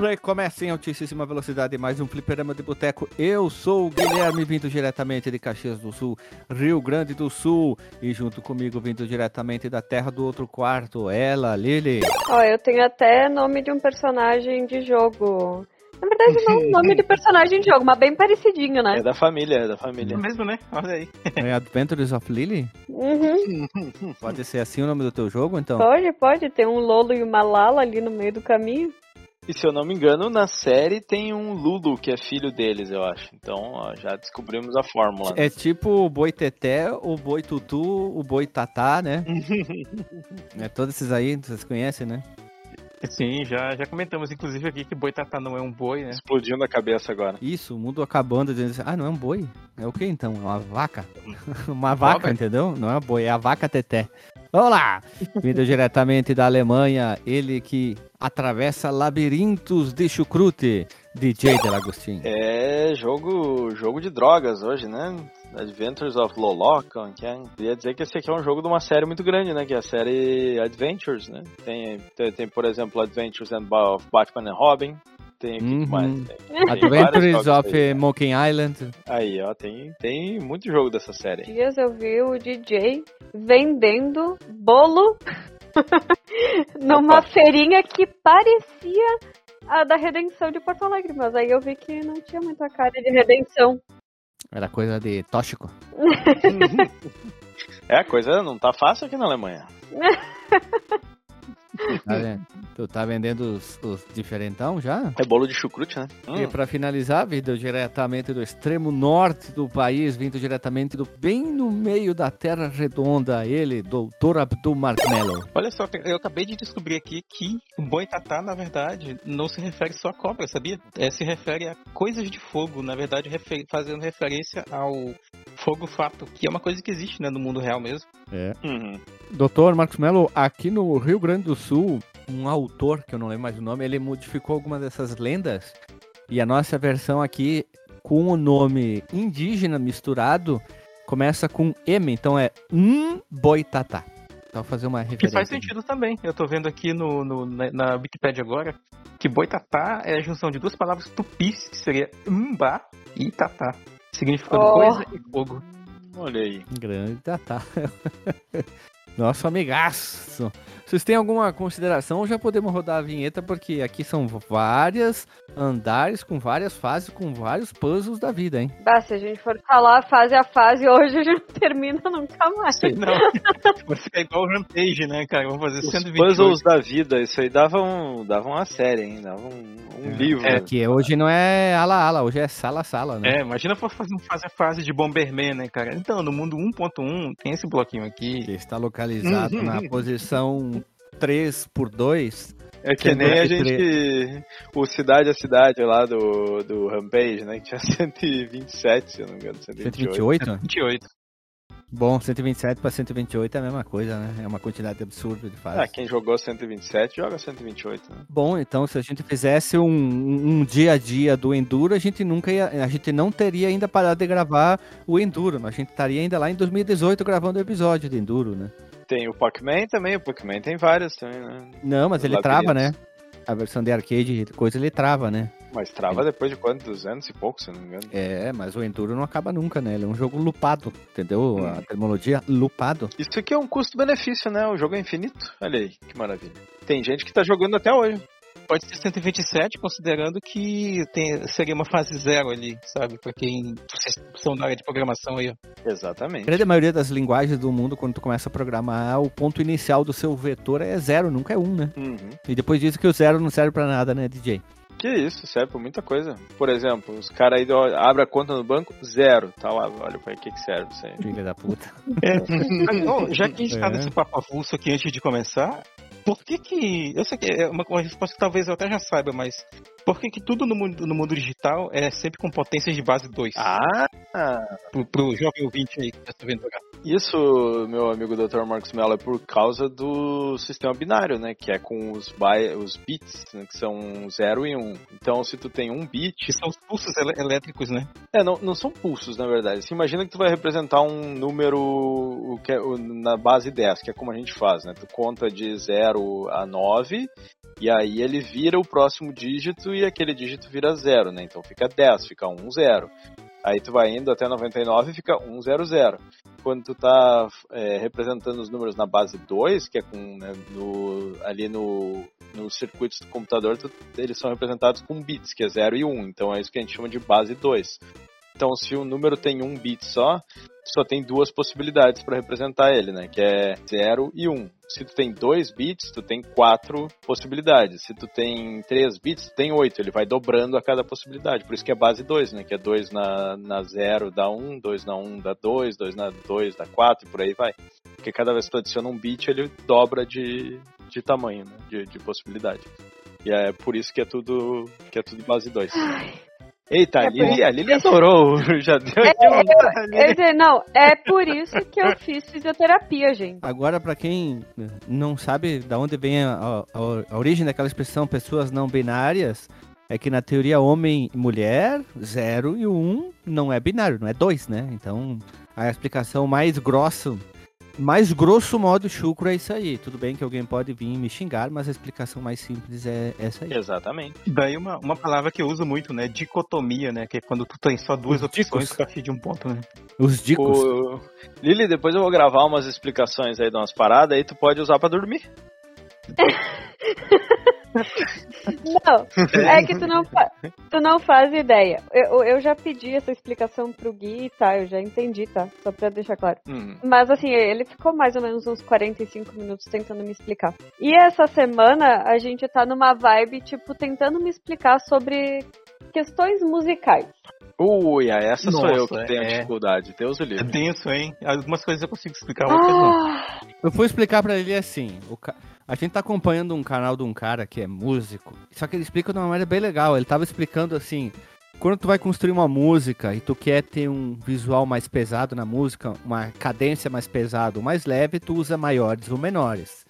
Recomeça em altíssima velocidade mais um fliperama de boteco. Eu sou o Guilherme, vindo diretamente de Caxias do Sul, Rio Grande do Sul. E junto comigo, vindo diretamente da terra do outro quarto, ela, Lili. Ó, eu tenho até nome de um personagem de jogo. Na verdade, não um nome de personagem de jogo, mas bem parecidinho, né? É da família, é da família. É mesmo, né? Olha aí. É Adventures of Lily? Uhum. Pode ser assim o nome do teu jogo, então? Pode, pode. Tem um Lolo e uma Lala ali no meio do caminho. E se eu não me engano, na série tem um Lulu, que é filho deles, eu acho. Então, ó, já descobrimos a fórmula. né? É tipo o Boi Teté, o Boi Tutu, o Boi Tatá, né? é todos esses aí, vocês conhecem, né? Sim, já, já comentamos, inclusive, aqui que boitatá não é um boi, né? Explodiu na cabeça agora. Isso, o mundo acabando, dizendo assim, ah, não é um boi? É o que então? É uma vaca? uma vaca, Vaca. entendeu? Não é um boi, é a vaca Teté. Vamos lá! Vindo diretamente da Alemanha, ele que atravessa labirintos de chucrute, DJ Delagostinho. É jogo, jogo de drogas hoje, né? Adventures of Lolocon, que queria dizer que esse aqui é um jogo de uma série muito grande, né? Que é a série Adventures, né? Tem, tem, tem, por exemplo, Adventures of Batman and Robin. Tem aqui Uhum. mais. Tem, tem Adventures of aí. eh, Monkey Island. Aí, ó, tem, tem muito jogo dessa série. Dias eu vi o DJ vendendo bolo numa Opa. feirinha que parecia a da Redenção de Porto Alegre, mas aí eu vi que não tinha muita cara de redenção. Era coisa de tóxico. É, a coisa não tá fácil aqui na Alemanha. Tá vendo? Tu tá vendendo os, os diferentão já? É bolo de chucrute, né? E Hum, para finalizar, vindo diretamente do extremo norte do país, vindo diretamente do bem no meio da Terra Redonda, ele, Dr. Abdul Marmelo. Olha só, eu acabei de descobrir aqui que o boitatá, na verdade, não se refere só a cobra, sabia? É, se refere a coisas de fogo, na verdade, refer- fazendo referência ao fogo fato, que é uma coisa que existe né, no mundo real mesmo. É. uhum. Dr. Marcos Melo, aqui no Rio Grande do Sul, um autor, que eu não lembro mais o nome, ele modificou algumas dessas lendas. E a nossa versão aqui, com o nome indígena misturado, começa com M, então é um boitatá. Então, vou fazer uma Que referência. faz sentido também. Eu tô vendo aqui no, no- na, na Wikipedia agora que boitatá é a junção de duas palavras tupis, que seria mbá e tatá, significando Oh. coisa e fogo. Olha aí. Grande tatá. Nosso amigaço. Vocês têm alguma consideração já podemos rodar a vinheta? Porque aqui são várias andares com várias fases, com vários puzzles da vida, hein? Bah, se a gente for falar fase a fase, hoje a gente não termina nunca mais. Sei não. Vai ficar igual o Rampage, né, cara? Vamos fazer Os 128. puzzles da vida, isso aí dava, um, dava uma série, hein? Dava um, um É. livro. É. Que hoje não é ala-ala, hoje é sala-sala, né? É, imagina for fazer fase a fase de Bomberman, né, cara? Então, no mundo 1.1 tem esse bloquinho aqui. Que está localizado Uhum. na posição 3 por 2 É que nem a gente. O Cidade a Cidade lá do, do Rampage, né? Que tinha 127, se eu não me engano. 128. 128? 28. Bom, 127 para 128 é a mesma coisa, né? É uma quantidade absurda de fases. Ah, quem jogou 127 joga 128, né? Bom, então se a gente fizesse um, um dia a dia do Enduro, a gente nunca ia, a gente não teria ainda parado de gravar o Enduro, mas a gente estaria ainda lá em 2018 gravando o episódio de Enduro, né? Tem o Pac-Man também, o Pac-Man tem vários também, né? Não, mas Os ele trava, né? labirintos. A versão de arcade, coisa ele trava, né? Mas trava depois de quanto? 200 e pouco, se não me engano. É, mas o Enduro não acaba nunca, né? Ele é um jogo lupado, entendeu? Hum. A terminologia lupado. Isso aqui é um custo-benefício, né? O jogo é infinito. Olha aí, que maravilha. Tem gente que tá jogando até hoje. Pode ser 127, considerando que tem, seria uma fase zero ali, sabe? Pra quem vocês são da área de programação aí, ó. A Exatamente. grande maioria das linguagens do mundo, quando tu começa a programar, o ponto inicial do seu vetor é zero, nunca é um, né? Uhum. E depois disso que o zero não serve pra nada, né, DJ? Que isso, serve pra muita coisa. Por exemplo, os caras aí abrem a conta no banco, zero. Tá lá, olha pra que que serve isso aí. Filha da puta. Mas, ó, já que a gente tá É. nesse papo avulso aqui antes de começar, por que que. Eu sei que é uma, uma resposta que talvez eu até já saiba, mas. Por que que tudo no mundo, no mundo digital é sempre com potências de base 2? Ah, Pro, pro jovem ouvinte aí que tá vendo jogar. isso, meu amigo Dr. Marcos Mello, é por causa do sistema binário, né? Que é com os, by, os bits, né, que são 0 e 1. Um. Então, se tu tem um bit... Que são os pulsos ele- elétricos, né? É, não, não são pulsos, na verdade. Você imagina que tu vai representar um número o que é, o- na base 10, que é como a gente faz, né? Tu conta de 0 0 a 9, e aí ele vira o próximo dígito e aquele dígito vira 0, né? Então fica 10, fica 1, 0. Aí tu vai indo até 99 e fica 1, 0, 0. Quando tu tá é, representando os números na base 2, que é com, né, no, ali no, nos circuitos do computador, tu, eles são representados com bits, que é 0 e 1. Então é isso que a gente chama de base 2. Então, se o número tem um bit só, só tem duas possibilidades para representar ele, né? Que é 0 e 1. Um. Se tu tem dois bits, tu tem quatro possibilidades. Se tu tem três bits, tu tem oito. Ele vai dobrando a cada possibilidade. Por isso que é base 2, né? Que é 2 na 0 dá 1, um, 2 na 1 um dá 2, 2 na 2 dá 4 e por aí vai. Porque cada vez que tu adiciona um bit, ele dobra de, de tamanho, né? De, de possibilidade. E é por isso que é tudo, que é tudo base 2. Eita, É a Lili, por- a Lili adorou. Já deu É, aqui uma... eu, eu dizer, não, é por isso que eu fiz fisioterapia, gente. Agora, pra quem não sabe da onde vem a, a- a origem daquela expressão pessoas não binárias, é que na teoria homem e mulher, zero e um não é binário, não é dois, né? Então, a explicação mais grossa, mais grosso modo chucro é isso aí. Tudo bem que alguém pode vir me xingar, mas a explicação mais simples é essa aí. Exatamente. Daí uma, uma palavra que eu uso muito, né? Dicotomia, né? Que é quando tu tem só duas Os opções dicos. a partir de um ponto, né? Os dicos. O... Lili, depois eu vou gravar umas explicações aí de umas paradas aí tu pode usar pra dormir. Não, é que tu não, fa- tu não faz ideia. Eu, eu já pedi essa explicação pro Gui, tá? Eu já entendi, tá? Só pra deixar claro. Hum. Mas assim, ele ficou mais ou menos uns 45 minutos tentando me explicar. E essa semana a gente tá numa vibe, tipo, tentando me explicar sobre questões musicais. Ui, ah, essa sou eu Nossa, que tenho é. dificuldade. Deus o É livre. denso, hein? Algumas coisas eu consigo explicar, outras não. Ah, Eu vou explicar pra ele assim. o ca- A gente tá acompanhando um canal de um cara que é músico. Só que ele explica de uma maneira bem legal. Ele tava explicando assim. Quando tu vai construir uma música e tu quer ter um visual mais pesado na música, uma cadência mais pesada ou mais leve, tu usa maiores ou menores.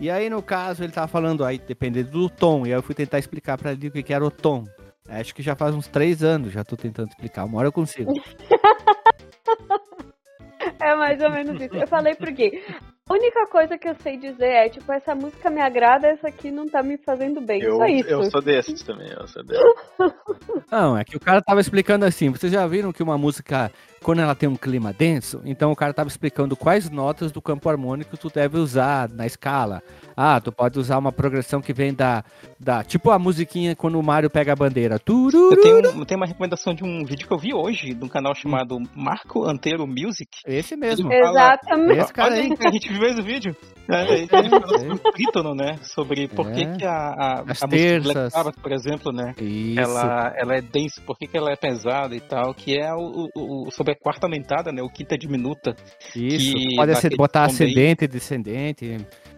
E aí, no caso, ele tava falando aí, dependendo do tom. E aí eu fui tentar explicar pra ele o que que era o tom. Acho que já faz uns três anos já tô tentando explicar. Uma hora eu consigo. é mais ou menos isso. Eu falei pro Gui. A única coisa que eu sei dizer é, tipo, essa música me agrada, essa aqui não tá me fazendo bem. Eu, Só isso. eu sou desses também, eu sou desses. Não, é que o cara tava explicando assim. Vocês já viram que uma música, quando ela tem um clima denso, então o cara tava explicando quais notas do campo harmônico tu deve usar na escala. Ah, tu pode usar uma progressão que vem da. da tipo a musiquinha quando o Mario pega a bandeira. Tururu. Eu tenho, eu tenho uma recomendação de um vídeo que eu vi hoje, de um canal chamado Marco Anteiro Music. Esse mesmo. Ele fala- Exatamente. Esse cara Olha aí. a gente viu esse vídeo. É, ele falou sobre o trítono, né? Sobre por que, É. que a, a, As a música do Black terças. Sabbath, por exemplo, né? Isso. Ela, ela é densa, por que, que ela é pesada e tal, que é o, o- o- sobre a quarta aumentada, né? O quinta diminuta. Isso. Pode ser, botar ascendente e descendente.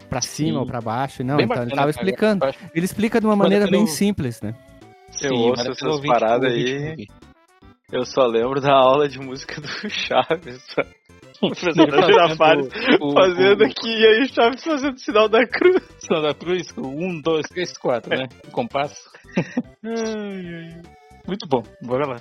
Pra cima Sim. ou pra baixo. Não, Bem então bacana, ele tava cara. explicando. Acho- Ele explica de uma a maneira bem simples, né? Eu Sim, ouço essas paradas aí. ouvir. Eu só lembro da aula de música do Chaves. O professor Ele fazendo Girafales o- fazendo o- aqui e aí o Chaves fazendo sinal da cruz. Sinal da cruz, um, dois, três, quatro, né? O compasso. Muito bom, bora lá.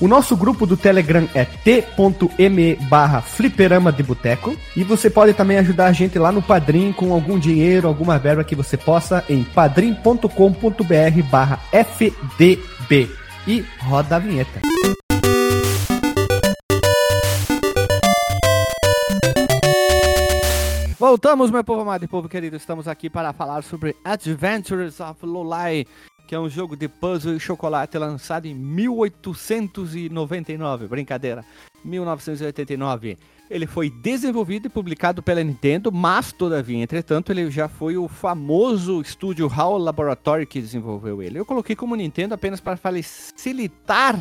O nosso grupo do Telegram é t.me barra fliperama de boteco. E você pode também ajudar a gente lá no Padrim com algum dinheiro, alguma verba que você possa em padrim.com.br barra fdb. E roda a vinheta. Voltamos, meu povo amado e povo querido. Estamos aqui para falar sobre Adventures of Lolai, que é um jogo de puzzle e chocolate lançado em 1899. Brincadeira, 1989. Ele foi desenvolvido e publicado pela Nintendo, mas, todavia, entretanto, ele já foi o famoso estúdio HAL Laboratory que desenvolveu ele. Eu coloquei como Nintendo apenas para facilitar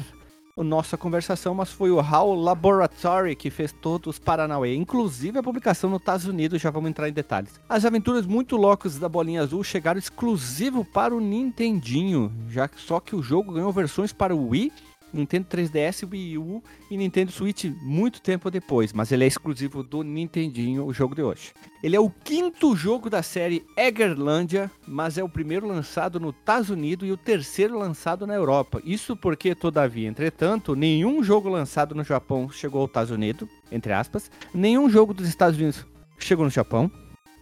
a nossa conversação, mas foi o HAL Laboratory que fez todos os Paranauê, inclusive a publicação nos Estados Unidos, já vamos entrar em detalhes. As aventuras muito loucas da Bolinha Azul chegaram exclusivo para o Nintendinho, já que só que o jogo ganhou versões para o Wii Nintendo 3DS, Wii U e Nintendo Switch muito tempo depois, mas ele é exclusivo do Nintendinho, o jogo de hoje. Ele é o quinto jogo da série Eggerlandia, mas é o primeiro lançado no Estados Unidos e o terceiro lançado na Europa. Isso porque, todavia, entretanto, nenhum jogo lançado no Japão chegou aos Estados Unidos, entre aspas, nenhum jogo dos Estados Unidos chegou no Japão,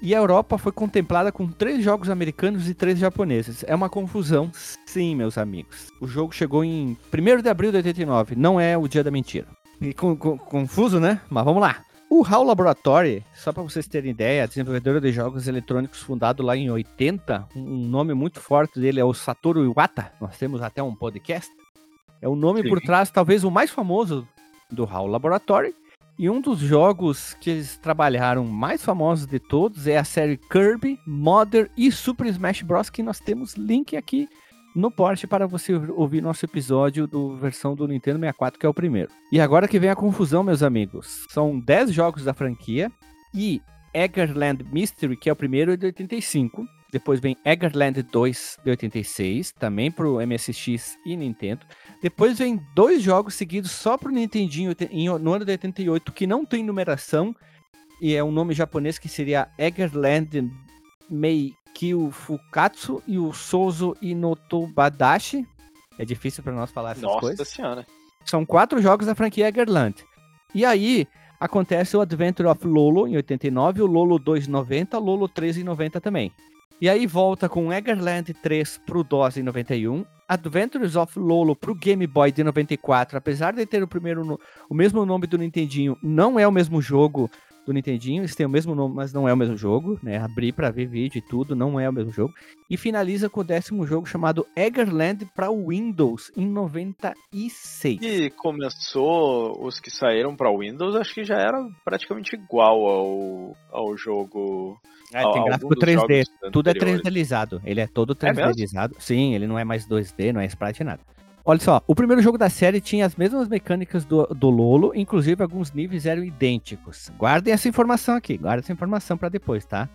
e a Europa foi contemplada com três jogos americanos e três japoneses. É uma confusão, sim, meus amigos. O jogo chegou em 1 de abril de 89, não é o dia da mentira. E com, com, confuso, né? Mas vamos lá. O HAL Laboratory, só para vocês terem ideia, desenvolvedora de jogos eletrônicos fundado lá em 80, um nome muito forte dele é o Satoru Iwata, nós temos até um podcast. É o nome Sim. por trás, talvez o mais famoso do HAL Laboratory, e um dos jogos que eles trabalharam mais famosos de todos é a série Kirby, Mother e Super Smash Bros. que nós temos link aqui no post para você ouvir nosso episódio do versão do Nintendo 64, que é o primeiro. E agora que vem a confusão, meus amigos. São 10 jogos da franquia e Eggerland Mystery, que é o primeiro, é de 85. Depois vem Eggerland 2 de 86, também pro MSX e Nintendo. Depois vem dois jogos seguidos só pro Nintendinho em- no ano de 88, que não tem numeração, e é um nome japonês que seria Eggerland Meikyu Fukatsu e o Souzo Inotobadashi. É difícil para nós falar essas Nossa coisas. senhora. São quatro jogos da franquia Eggerland. E aí acontece o Adventure of Lolo em 89, o Lolo 2 em 90, o Lolo 3 em 90 também. E aí volta com Eggerland 3 pro DOS em 91, Adventures of Lolo pro Game Boy de 94, apesar de ter o primeiro no- o mesmo nome do Nintendinho, não é o mesmo jogo do Nintendinho, eles têm o mesmo nome, mas não é o mesmo jogo, né? Abrir para ver vídeo e tudo, não é o mesmo jogo. E finaliza com o décimo jogo chamado Eggerland para Windows em 96. E começou os que saíram pra Windows, acho que já era praticamente igual ao, ao jogo. É, tem gráfico dos 3D, jogos tudo é anteriores. 3Dizado. Ele é todo É mesmo? 3Dizado. Sim, ele não é mais 2D, não é sprite nada. Olha só, o primeiro jogo da série tinha as mesmas mecânicas do, do Lolo, inclusive alguns níveis eram idênticos. Guardem essa informação aqui, guardem essa informação pra depois, tá?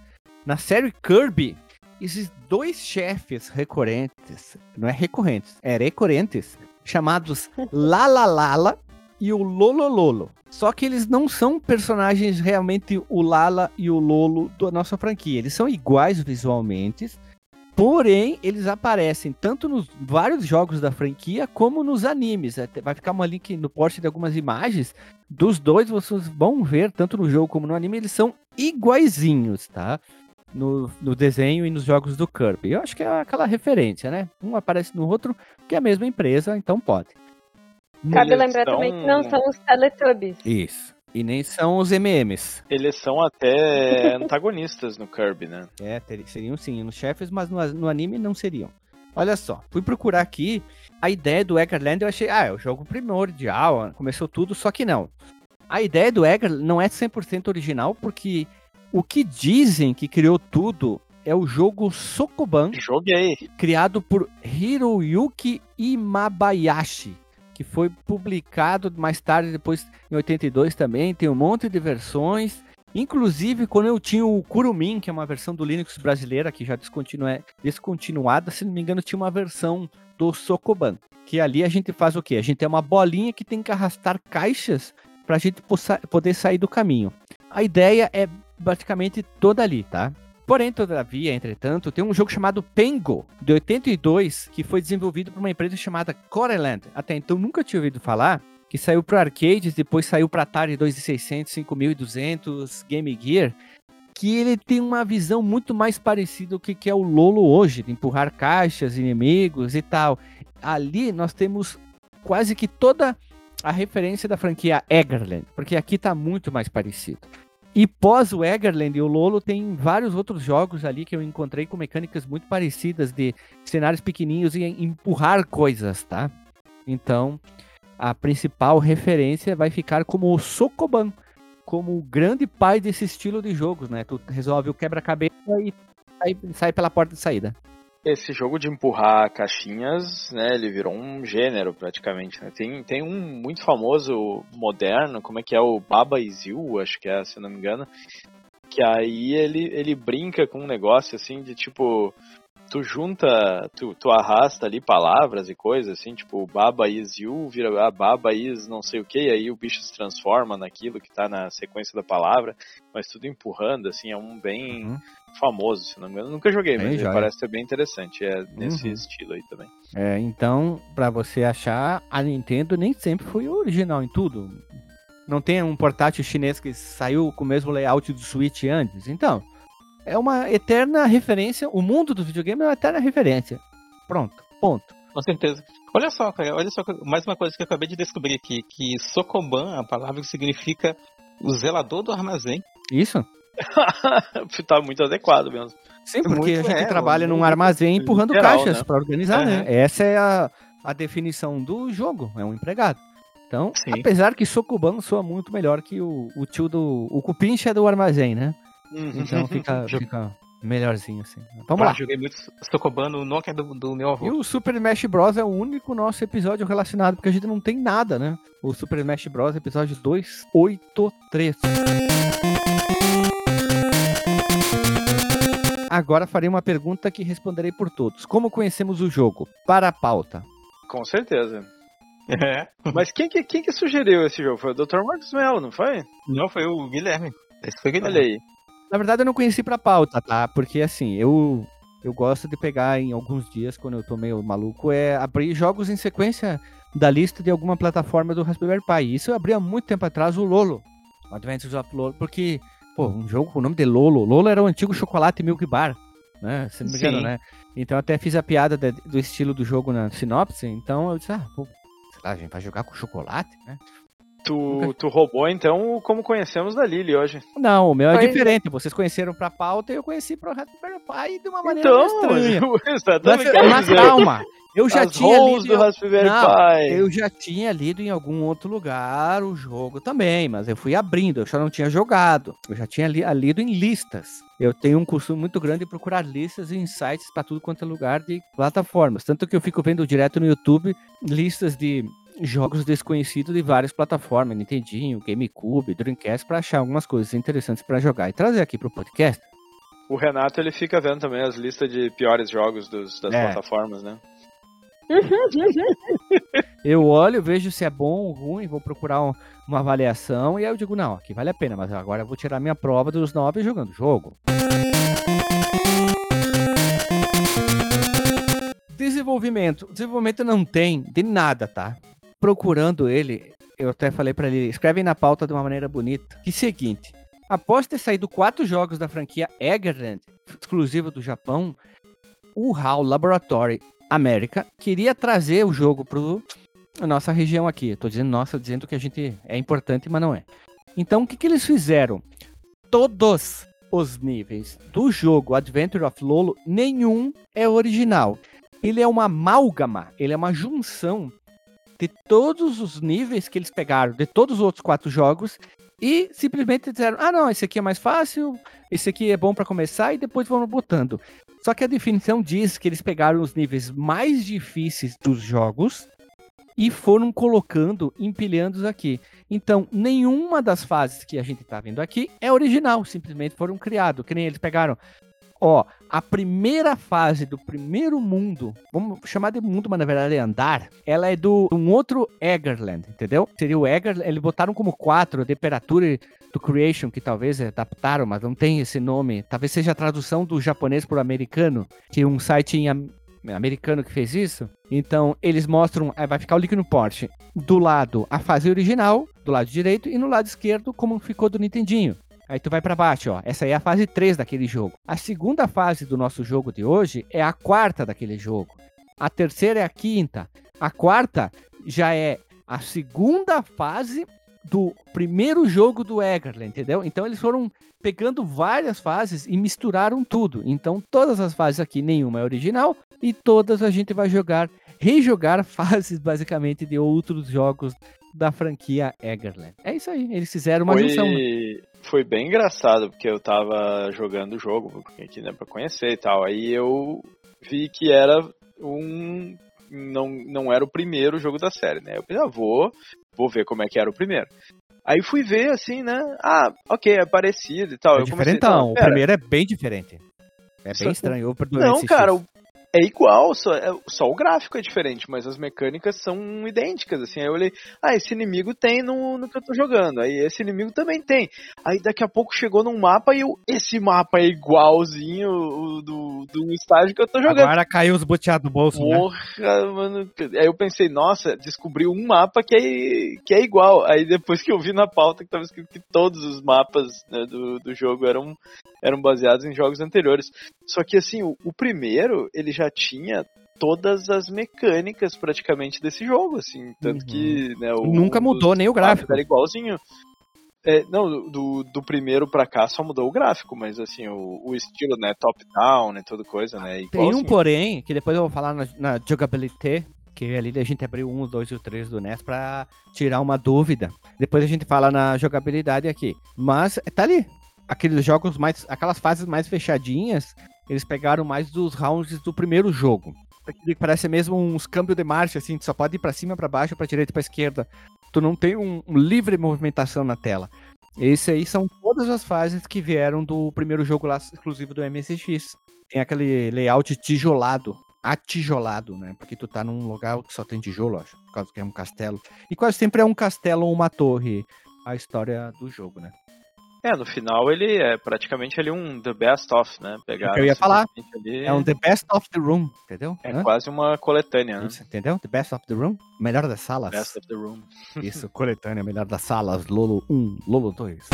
Na série Kirby, existem dois chefes recorrentes, não é recorrentes, é recorrentes, chamados Lala Lala e o Lolo Lolo. Só que eles não são personagens realmente o Lala e o Lolo da nossa franquia. Eles são iguais visualmente, porém eles aparecem tanto nos vários jogos da franquia como nos animes. Vai ficar uma link no post de algumas imagens dos dois. Vocês vão ver tanto no jogo como no anime. Eles são iguaizinhos, tá? No, no desenho e nos jogos do Kirby. Eu acho que é aquela referência, né? Um aparece no outro, que é a mesma empresa, então pode. Cabe Eles lembrar são- também que não são os Teletubbies. Isso. E nem são os MMs. Eles são até antagonistas no Kirby, né? É, ter- seriam sim nos chefes, mas no, no anime não seriam. Olha só, fui procurar aqui a ideia do Eggerland, eu achei, ah, é o jogo primordial, começou tudo, só que não. A ideia do Egger não é 100% original, porque o que dizem que criou tudo é o jogo Sokoban, Joguei. criado por Hiroyuki Imabayashi, que foi publicado mais tarde, depois em 82 também, tem um monte de versões. Inclusive, quando eu tinha o Kurumin, que é uma versão do Linux brasileira, que já descontinua- descontinuada, se não me engano, tinha uma versão do Sokoban. Que ali a gente faz o quê? A gente tem uma bolinha que tem que arrastar caixas para a gente poder sair do caminho. A ideia é praticamente toda ali, tá? Porém, todavia, entretanto, tem um jogo chamado Pengo, de 82, que foi desenvolvido por uma empresa chamada Coreland. Até então nunca tinha ouvido falar, que saiu para arcades, depois saiu para Atari 2600, 5200, Game Gear, que ele tem uma visão muito mais parecida com o que é o Lolo hoje, de empurrar caixas, inimigos e tal. Ali nós temos quase que toda a referência da franquia Eggerland, porque aqui tá muito mais parecido. E pós o Eggerland e o Lolo, tem vários outros jogos ali que eu encontrei com mecânicas muito parecidas de cenários pequenininhos e empurrar coisas, tá? Então, a principal referência vai ficar como o Sokoban, como o grande pai desse estilo de jogos, né? Tu resolve o quebra-cabeça e sai, sai pela porta de saída. Esse jogo de empurrar caixinhas, né, ele virou um gênero praticamente, né? Tem, tem um muito famoso moderno, como é que é o Baba You, acho que é, se não me engano, que aí ele, ele brinca com um negócio assim de tipo, tu junta, tu, tu arrasta ali palavras e coisas, assim, tipo, Baba is you, vira ah, Baba is não sei o que, aí o bicho se transforma naquilo que tá na sequência da palavra, mas tudo empurrando, assim, é um bem Uhum. famoso, se não me engano. Nunca joguei, Bem mas joia. parece ser bem interessante, é nesse Uhum. estilo aí também. É, então, pra você achar, a Nintendo nem sempre foi original em tudo. Não tem um portátil chinês que saiu com o mesmo layout do Switch antes. Então, é uma eterna referência. O mundo do videogame é uma eterna referência. Pronto, ponto. Com certeza. Olha só, cara, olha só, mais uma coisa que eu acabei de descobrir aqui, que Sokoban, a palavra que significa o zelador do armazém. Isso? tá muito adequado mesmo. Sim, porque muito- a gente é, trabalha muito num armazém empurrando literal, caixas né? pra organizar, né? Aham. Essa é a, a definição do jogo, é um empregado. Então, Sim. apesar que Sokuban soa muito melhor que o, o tio do. O cupincha do armazém, né? Então fica, fica melhorzinho assim. Vamos Ah, lá. Joguei muito Sokoban no Nokia do, do meu avô. E o Super Smash Bros. é o único nosso episódio relacionado, porque a gente não tem nada, né? O Super Smash Bros. episódio 283. Agora farei uma pergunta que responderei por todos. Como conhecemos o jogo? Para a pauta. Com certeza. É. Mas quem que, quem que sugeriu esse jogo? Foi o Dr. Marcos Mel, não foi? Não, foi o Guilherme. Esse foi o Guilherme. Olha aí. Na verdade, eu não conheci pra pauta, tá? Porque assim, eu eu gosto de pegar em alguns dias, quando eu tô meio maluco, é abrir jogos em sequência da lista de alguma plataforma do Raspberry Pi. Isso eu abri há muito tempo atrás o Lolo, o Adventures of Lolo, porque, pô, um jogo com o nome de Lolo. Lolo era o antigo chocolate Milk Bar, né? Se não me engano, Sim. né? Então eu até fiz a piada de- do estilo do jogo na sinopse, então eu disse, ah, pô, sei lá, a gente vai jogar com chocolate, né? Tu, tu roubou então como conhecemos da Lily hoje. Não, o meu é Pois é. diferente. Vocês conheceram pra pauta e eu conheci pro Raspberry Pi de uma maneira Então, estranha. exatamente. Mas, mas calma, eu já as tinha lido. do Raspberry Não, Pi. Eu já tinha lido em algum outro lugar o jogo também, mas eu fui abrindo, eu só não tinha jogado. Eu já tinha li- lido em listas. Eu tenho um costume muito grande de procurar listas e insights para tudo quanto é lugar de plataformas. Tanto que eu fico vendo direto no YouTube listas de jogos desconhecidos de várias plataformas, Nintendinho, GameCube, Dreamcast, para achar algumas coisas interessantes para jogar e trazer aqui pro podcast. O Renato ele fica vendo também as listas de piores jogos dos- das É. plataformas, né? Eu olho, vejo se é bom ou ruim, vou procurar um- uma avaliação e aí eu digo, não, aqui vale a pena, mas agora eu vou tirar minha prova dos nove jogando o jogo. Desenvolvimento. Desenvolvimento não tem de nada, tá? Procurando ele, eu até falei pra ele, escreve na pauta de uma maneira bonita. Que seguinte, após ter saído quatro jogos da franquia Eggerland, exclusivo do Japão, o HAL Laboratory América queria trazer o jogo pro a nossa região aqui. Tô dizendo nossa, dizendo que a gente é importante, mas não é. Então, o que, que eles fizeram? Todos os níveis do jogo Adventure of Lolo, nenhum é original. Ele é uma amálgama, ele é uma junção de todos os níveis que eles pegaram, de todos os outros quatro jogos, e simplesmente disseram: ah, não, esse aqui é mais fácil, esse aqui é bom para começar, e depois vamos botando. Só que a definição diz que eles pegaram os níveis mais difíceis dos jogos e foram colocando, empilhando-os aqui. Então, nenhuma das fases que a gente tá vendo aqui é original, simplesmente foram criados. Que nem eles pegaram. Ó, a primeira fase do primeiro mundo, vamos chamar de mundo, mas na verdade é andar, ela é do um outro Eggerland, entendeu? Seria o Egger, eles botaram como 4, temperatura do Creation, que talvez adaptaram, mas não tem esse nome. Talvez seja a tradução do japonês para o americano, que um site em am- americano que fez isso. Então, eles mostram, vai ficar o link no porte, do lado a fase original, do lado direito, e no lado esquerdo como ficou do Nintendinho. Aí tu vai pra baixo, ó. Essa aí é a fase 3 daquele jogo. A segunda fase do nosso jogo de hoje é a quarta daquele jogo. A terceira é a quinta. A quarta já é a segunda fase do primeiro jogo do Eggerland, entendeu? Então eles foram pegando várias fases e misturaram tudo. Então todas as fases aqui, nenhuma é original e todas a gente vai jogar, rejogar fases basicamente de outros jogos da franquia Eggerland. É isso aí, eles fizeram uma junção. né? Foi, foi bem engraçado, porque eu tava jogando o jogo, porque aqui né, pra conhecer e tal. Aí eu vi que era um. Não, não era o primeiro jogo da série, né? Eu pensei, ah, vou, vou ver como é que era o primeiro. Aí fui ver assim, né? Ah, ok, é parecido e tal. É eu comecei, diferentão. não, O primeiro é bem diferente. É Só- bem estranho. Eu Não, cara, o, é igual, só, é, só o gráfico é diferente, mas as mecânicas são idênticas, assim. Aí eu olhei, ah, esse inimigo tem no, no que eu tô jogando, aí esse inimigo também tem. Aí daqui a pouco chegou num mapa e eu, esse mapa é igualzinho o do, do estágio que eu tô jogando. Agora caiu os boteados do bolso, né? Porra, mano. Aí eu pensei, nossa, descobri um mapa que é, que é igual. Aí depois que eu vi na pauta que tava escrito que todos os mapas né, do, do jogo eram, eram baseados em jogos anteriores. Só que assim, o, o primeiro, ele já tinha todas as mecânicas praticamente desse jogo, assim, tanto Uhum. que né, o, Nunca mudou nem o gráfico. Era igualzinho. É, não, do, do primeiro pra cá só mudou o gráfico, mas assim, o, o estilo, né, top-down e tudo coisa, né, Tem um igualzinho. porém, que depois eu vou falar na, na jogability, que ali a gente abriu um, dois e o três do NES pra tirar uma dúvida. Depois a gente fala na jogabilidade aqui. Mas tá ali. Aqueles jogos mais. Aquelas fases mais fechadinhas, eles pegaram mais dos rounds do primeiro jogo. Parece mesmo uns câmbios de marcha, assim, tu só pode ir pra cima, pra baixo, pra direita pra esquerda. Tu não tem um, um livre movimentação na tela. Esse aí são todas as fases que vieram do primeiro jogo lá exclusivo do MSX. Tem aquele layout tijolado, atijolado, né? Porque tu tá num lugar que só tem tijolo, acho, por causa que é um castelo. E quase sempre é um castelo ou uma torre a história do jogo, né? É, no final ele é praticamente ali um The Best of, né? Pegaram É eu ia falar. Ali, É um The Best of the Room, entendeu? é Hã? quase uma coletânea, né? Isso, entendeu? The Best of the Room, melhor das salas. Best of the Room. Isso, coletânea, melhor das salas, Lolo 1, Lolo 2.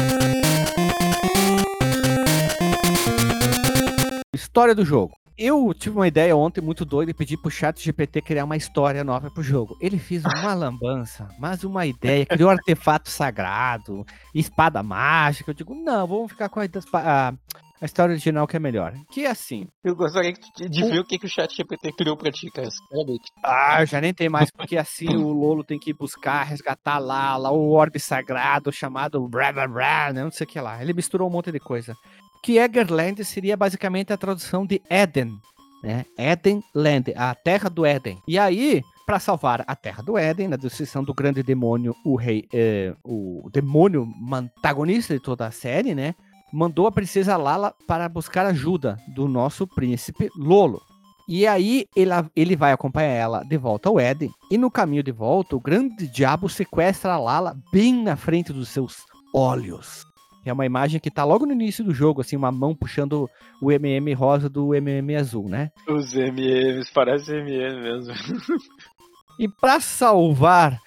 História do jogo. Eu tive uma ideia ontem muito doida e pedi pro chat GPT criar uma história nova pro jogo. Ele fez uma lambança, mas uma ideia, criou artefato sagrado, espada mágica. Eu digo, não, vamos ficar com a, a, a história original que é melhor. Que é assim. Eu gostaria de ver o que, que o chat GPT criou pra ti, cara. Ah, já nem tem mais, porque assim o Lolo tem que buscar, resgatar lá, lá o orbe sagrado chamado Brá, né, não sei o que lá. Ele misturou um monte de coisa. Que Eggerland seria basicamente a tradução de Éden, né? Eden Land, a terra do Éden. E aí, para salvar a terra do Éden, na destruição do grande demônio, o rei, eh, o demônio antagonista de toda a série, né? Mandou a princesa Lala para buscar ajuda do nosso príncipe Lolo. E aí ele, ele vai acompanhar ela de volta ao Éden. E no caminho de volta, o grande diabo sequestra a Lala bem na frente dos seus olhos. É uma imagem que tá logo no início do jogo, assim, uma mão puxando o MM rosa do MM azul, né? Os MMs, parece MM mesmo. E para salvar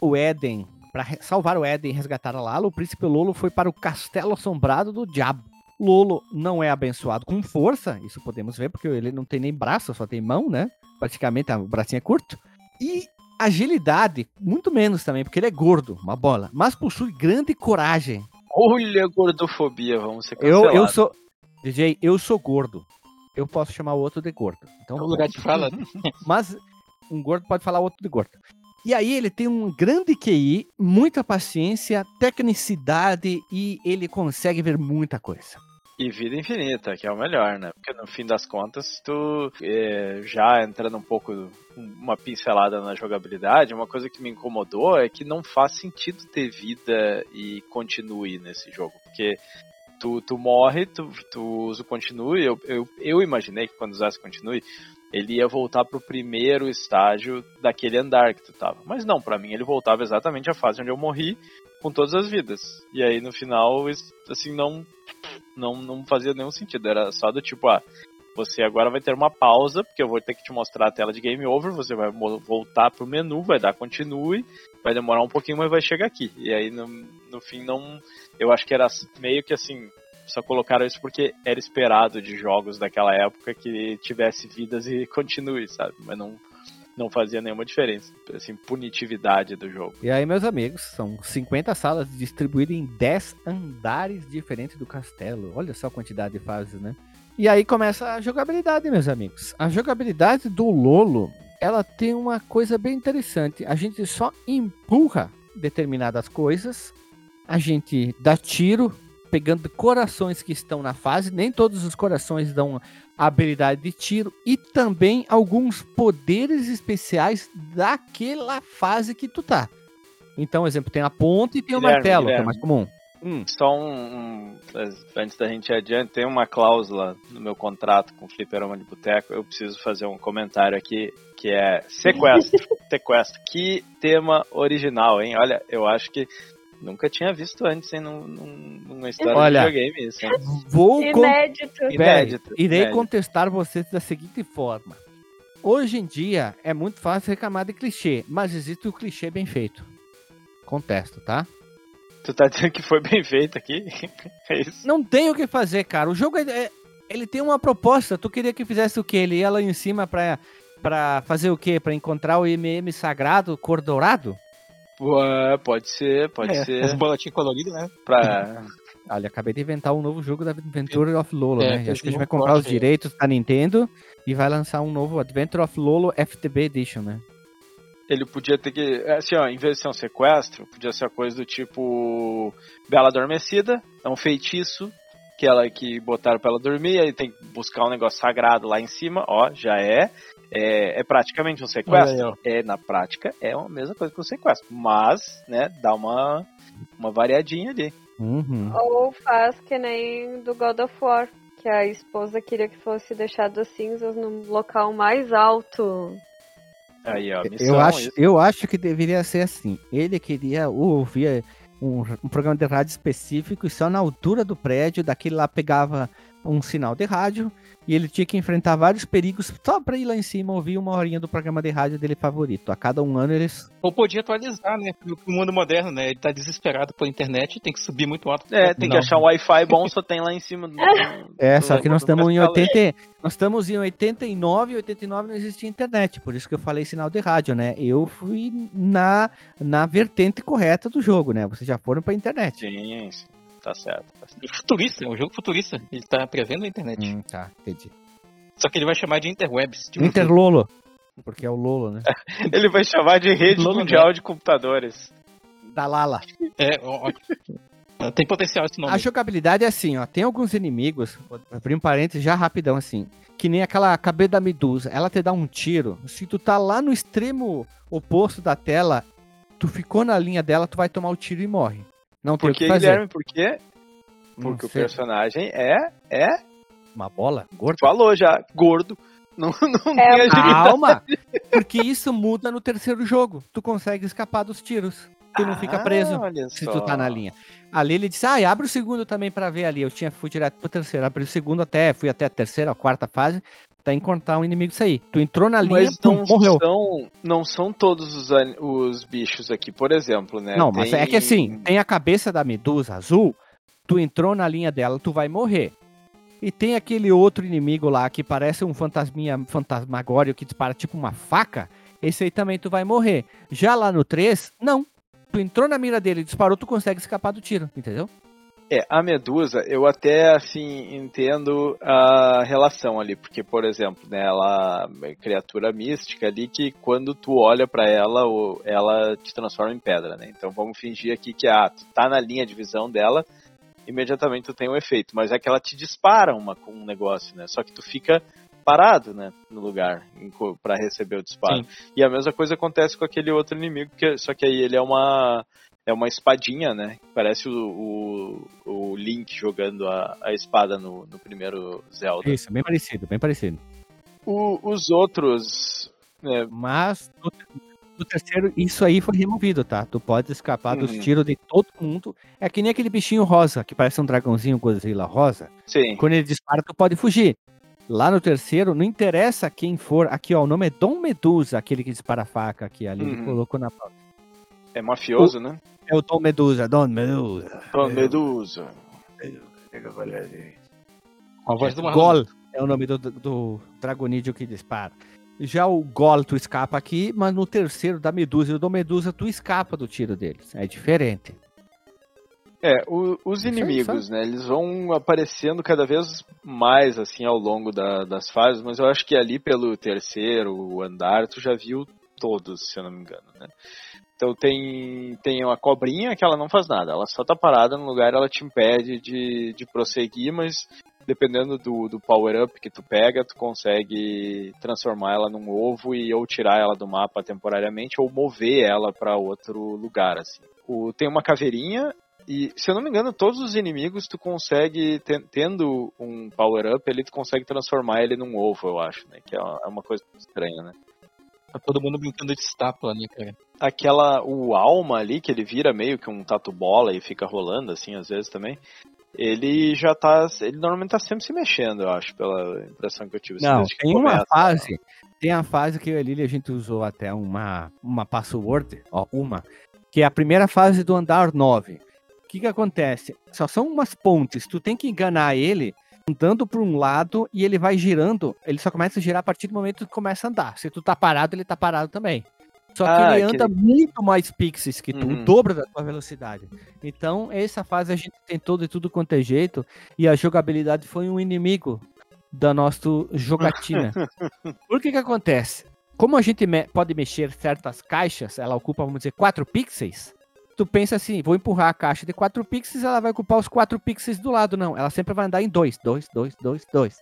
o Éden, para salvar o Éden e resgatar a Lala, o príncipe Lolo foi para o castelo assombrado do diabo. Lolo não é abençoado com força, isso podemos ver, porque ele não tem nem braço, só tem mão, né? Praticamente o bracinho é curto. E agilidade, muito menos também, porque ele é gordo, uma bola. Mas possui grande coragem. Olha a gordofobia, vamos ser Eu, cancelados. eu sou. DJ, eu sou gordo. Eu posso chamar o outro de gordo. Então, É o lugar de fala. mas um gordo pode falar outro de gordo. E aí ele tem um grande QI, muita paciência, tecnicidade e ele consegue ver muita coisa. E vida infinita, que é o melhor, né? Porque no fim das contas, tu é, já entrando um pouco, uma pincelada na jogabilidade, uma coisa que me incomodou é que não faz sentido ter vida e continue nesse jogo. Porque tu, tu morre, tu, tu usa o continue. Eu, eu, eu imaginei que quando usasse continue, ele ia voltar pro primeiro estágio daquele andar que tu tava. Mas não, pra mim ele voltava exatamente à fase onde eu morri com todas as vidas. E aí no final, assim, não não, não fazia nenhum sentido. Era só do tipo, ah, você agora vai ter uma pausa, porque eu vou ter que te mostrar a tela de game over, você vai voltar pro menu, vai dar continue, vai demorar um pouquinho, mas vai chegar aqui. E aí no, no fim não. Eu acho que era meio que assim. Só colocaram isso porque era esperado de jogos daquela época que tivesse vidas e continue, sabe? Mas não, não fazia nenhuma diferença. Assim, punitividade do jogo. E aí, meus amigos, são 50 salas distribuídas em 10 andares diferentes do castelo. Olha só a quantidade de fases, né? E aí começa a jogabilidade, meus amigos. A jogabilidade do Lolo, ela tem uma coisa bem interessante. A gente só empurra determinadas coisas, a gente dá tiro, pegando corações que estão na fase. Nem todos os corações dão a habilidade de tiro e também alguns poderes especiais daquela fase que tu tá. Então, exemplo, tem a ponte e tem o Guilherme, martelo, que é Guilherme. mais comum. Hum. Só um, um- Antes da gente ir adiante, tem uma cláusula no meu contrato com o Fliperama de Boteco. Eu preciso fazer um comentário aqui que é sequestro. sequestro. Que tema original, hein? Olha, eu acho que nunca tinha visto antes, hein? Num, num- numa história Olha. de videogame isso, hein? Vou con- Inédito. Peraí, Inédito, irei inédito. contestar vocês da seguinte forma. Hoje em dia é muito fácil reclamar de clichê, mas existe o clichê bem feito. Contesto, tá? Tu tá dizendo que foi bem feito aqui? É isso? Não tem o que fazer, cara. O jogo é, é- ele tem uma proposta. Tu queria que fizesse o quê? Ele ia lá em cima pra, pra fazer o quê? Pra encontrar o MM sagrado, cor dourado? Ué, pode ser, pode É, ser. Os boletim colorido, né? Pra... Olha, acabei de inventar um novo jogo da Adventure of Lolo, É, né? Acho que a gente vai comprar os direitos da Nintendo e vai lançar um novo Adventure of Lolo FTB Edition, né? Ele podia ter que. Assim, ó, em vez de ser um sequestro, podia ser uma coisa do tipo. Bela Adormecida, é um feitiço que ela que botaram pra ela dormir, aí tem que buscar um negócio sagrado lá em cima, ó, já é. É, é praticamente um sequestro. É, na prática, é a mesma coisa que um sequestro. Mas, né, dá uma, uma variadinha ali. Uhum. Ou faz que nem do God of War, que a esposa queria que fosse deixado cinzas no local mais alto. Aí, ó, missão, Eu acho, isso. eu acho que deveria ser assim. Ele queria ouvir um, um programa de rádio específico e só na altura do prédio, daquele lá pegava um sinal de rádio e ele tinha que enfrentar vários perigos só pra ir lá em cima ouvir uma horinha do programa de rádio dele favorito. A cada um ano eles. Ou podia atualizar, né? Pro mundo moderno, né? Ele tá desesperado pela internet, tem que subir muito alto. É, tem que Não. achar um Wi-Fi bom, só tem lá em cima. Do, É, do- só que nós estamos em castelo. 80. Nós estamos em 89 e 89 não existia internet. Por isso que eu falei sinal de rádio, né? Eu fui na, na vertente correta do jogo, né? Vocês já foram pra internet. Sim, sim, tá certo. Tá certo. E futurista, é um jogo futurista. Ele tá prevendo a internet. Hum, tá, entendi. Só que ele vai chamar de interwebs. Tipo, Interlolo. Porque é o Lolo, né? Ele vai chamar de rede Lolo mundial de computadores. Da Lala. É, ó, ó. Tem potencial esse nome. A jogabilidade é assim, ó. Tem alguns inimigos, vou abrir um parênteses já rapidão assim, que nem aquela cabeça da medusa. Ela te dá um tiro. Se tu tá lá no extremo oposto da tela, tu ficou na linha dela, tu vai tomar o tiro e morre. Não tem Por o que fazer. Guilherme? Por quê? Não Porque o sei. personagem é, é, Uma bola gorda. falou já, gordo. Não, não É, tem agilidade. Calma! Porque isso muda no terceiro jogo. Tu consegue escapar dos tiros. Tu não fica Ah, preso olha se só. tu tá na linha. Ali ele disse, ah, abre o segundo também pra ver ali. Eu tinha fui direto pro terceiro, abri o segundo até, fui até a terceira, a quarta fase, pra encontrar um inimigo sair. Tu entrou na linha, Mas pum, não morreu. são, não são todos os, os bichos aqui, por exemplo, né? Não, mas Tem- é que assim, tem a cabeça da medusa azul, tu entrou na linha dela, tu vai morrer. E tem aquele outro inimigo lá que parece um fantasminha fantasmagório que dispara tipo uma faca, esse aí também tu vai morrer. Já lá no 3, não. Tu entrou na mira dele, disparou, tu consegue escapar do tiro, entendeu? É, a Medusa, eu até, assim, entendo a relação ali, porque, por exemplo, né, ela é criatura mística ali que quando tu olha pra ela, ela te transforma em pedra, né? Então vamos fingir aqui que, ah, tu tá na linha de visão dela, imediatamente tu tem um efeito, mas é que ela te dispara uma, com um negócio, né? Só que tu fica parado, né, no lugar pra receber o disparo. E a mesma coisa acontece com aquele outro inimigo, que, só que aí ele é uma é uma espadinha, né? Parece o, o, o Link jogando a, a espada no, no primeiro Zelda. Isso, bem parecido, bem parecido. O- os outros. né, Mas no, no terceiro, isso aí foi removido, tá? Tu pode escapar dos Uhum. tiros de todo mundo. É que nem aquele bichinho rosa, que parece um dragãozinho Godzilla rosa. sim. Quando ele dispara, tu pode fugir. Lá no terceiro, não interessa quem for. Aqui, ó, o nome é Dom Medusa, aquele que dispara a faca aqui ali. Uhum. colocou na. É mafioso, né? É o Dom Medusa, Dom Medusa. Então, Medusa. Com a voz do Marlon. Gol é o nome do, do, do dragonídeo que dispara. Já o Gol, tu escapa aqui, mas no terceiro, da Medusa e o Dom Medusa, tu escapa do tiro deles. É diferente. É, o- os Isso aí, inimigos, né? Eles vão aparecendo cada vez mais assim ao longo da- das fases, mas eu acho que ali pelo terceiro andar tu já viu todos, se eu não me engano, né? Então tem, tem uma cobrinha que ela não faz nada, ela só tá parada no lugar, ela te impede de, de prosseguir, mas dependendo do, do power-up que tu pega, tu consegue transformar ela num ovo e ou tirar ela do mapa temporariamente ou mover ela para outro lugar, assim. O, tem uma caveirinha E, se eu não me engano, todos os inimigos tu consegue, tendo um power-up, ele tu consegue transformar ele num ovo, eu acho, né? Que é é uma coisa estranha, né? Tá todo mundo brincando de estátua ali, cara. Aquela, o alma ali, que ele vira meio que um tatu bola e fica rolando, assim, às vezes também. Ele já tá. Ele normalmente tá sempre se mexendo, eu acho, pela impressão que eu tive. Não, tem uma fase. Tem a fase que ali a gente usou até uma, uma password, ó, uma, que é a primeira fase do andar 9 que que acontece? Só são umas pontes, tu tem que enganar ele andando para um lado e ele vai girando, ele só começa a girar a partir do momento que tu começa a andar. Se tu tá parado, ele tá parado também. Só que ah, ele anda muito mais pixels que tu, uhum. o dobro da tua velocidade. Então, essa fase a gente tentou de tudo quanto é jeito e a jogabilidade foi um inimigo da nossa jogatina. Por que que acontece? Como a gente me pode mexer certas caixas, ela ocupa, vamos dizer, 4 pixels, tu pensa assim, vou empurrar a caixa de 4 pixels, ela vai ocupar os 4 pixels do lado. Não, ela sempre vai andar em 2, 2, 2, 2, 2.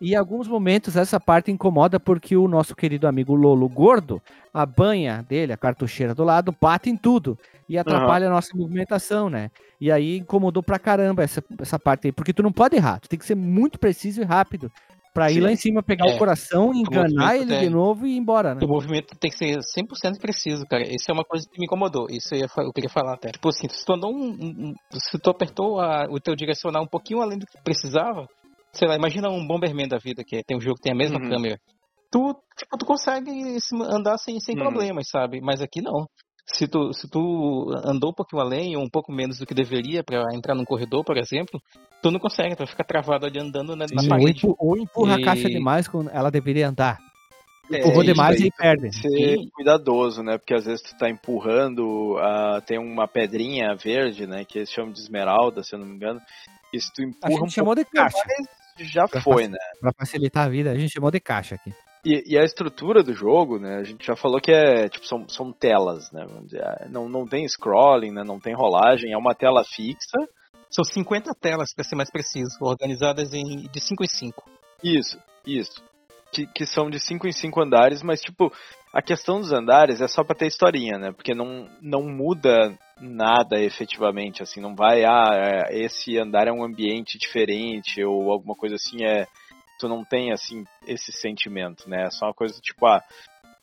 E em alguns momentos essa parte incomoda porque o nosso querido amigo Lolo Gordo, a banha dele, a cartucheira do lado, bate em tudo e atrapalha uhum. a nossa movimentação, né? E aí incomodou pra caramba essa, essa parte aí, porque tu não pode errar, tu tem que ser muito preciso e rápido Pra ir lá em cima, pegar é. o coração, enganar ele tem... de novo e ir embora, né? O movimento tem que ser 100% preciso, cara. Isso é uma coisa que me incomodou. Isso eu, ia, eu queria falar até. Tipo assim, se tu andou um, um, se tu apertou a, o teu direcional um pouquinho além do que precisava, sei lá, imagina um Bomberman da vida, que tem um jogo que tem a mesma uhum. câmera. Tu, tipo, tu consegue andar sem, sem uhum. problemas, sabe? Mas aqui não se tu, se tu andou um pouquinho além ou um pouco menos do que deveria para entrar num corredor, por exemplo, tu não consegue, tu vai ficar travado ali andando na, na parede. Ou, empurra e... a caixa demais quando ela deveria andar. É, Empurrou demais e perde. Ser Sim. cuidadoso, né? Porque às vezes tu tá empurrando, uh, tem uma pedrinha verde, né? Que eles chamam de esmeralda, se eu não me engano. E se tu empurra a gente um chamou de caixa. já pra foi, né? Pra facilitar a vida, a gente chamou de caixa aqui. E, e, a estrutura do jogo, né? A gente já falou que é tipo são, são telas, né? É, não, não tem scrolling, né? Não tem rolagem, é uma tela fixa. São 50 telas, para ser mais preciso, organizadas em de 5 em 5. Isso, isso. Que, que são de 5 em 5 andares, mas tipo, a questão dos andares é só para ter historinha, né? Porque não, não muda nada efetivamente, assim, não vai, ah, é, esse andar é um ambiente diferente ou alguma coisa assim, é tu não tem assim esse sentimento, né? É só uma coisa tipo, ah,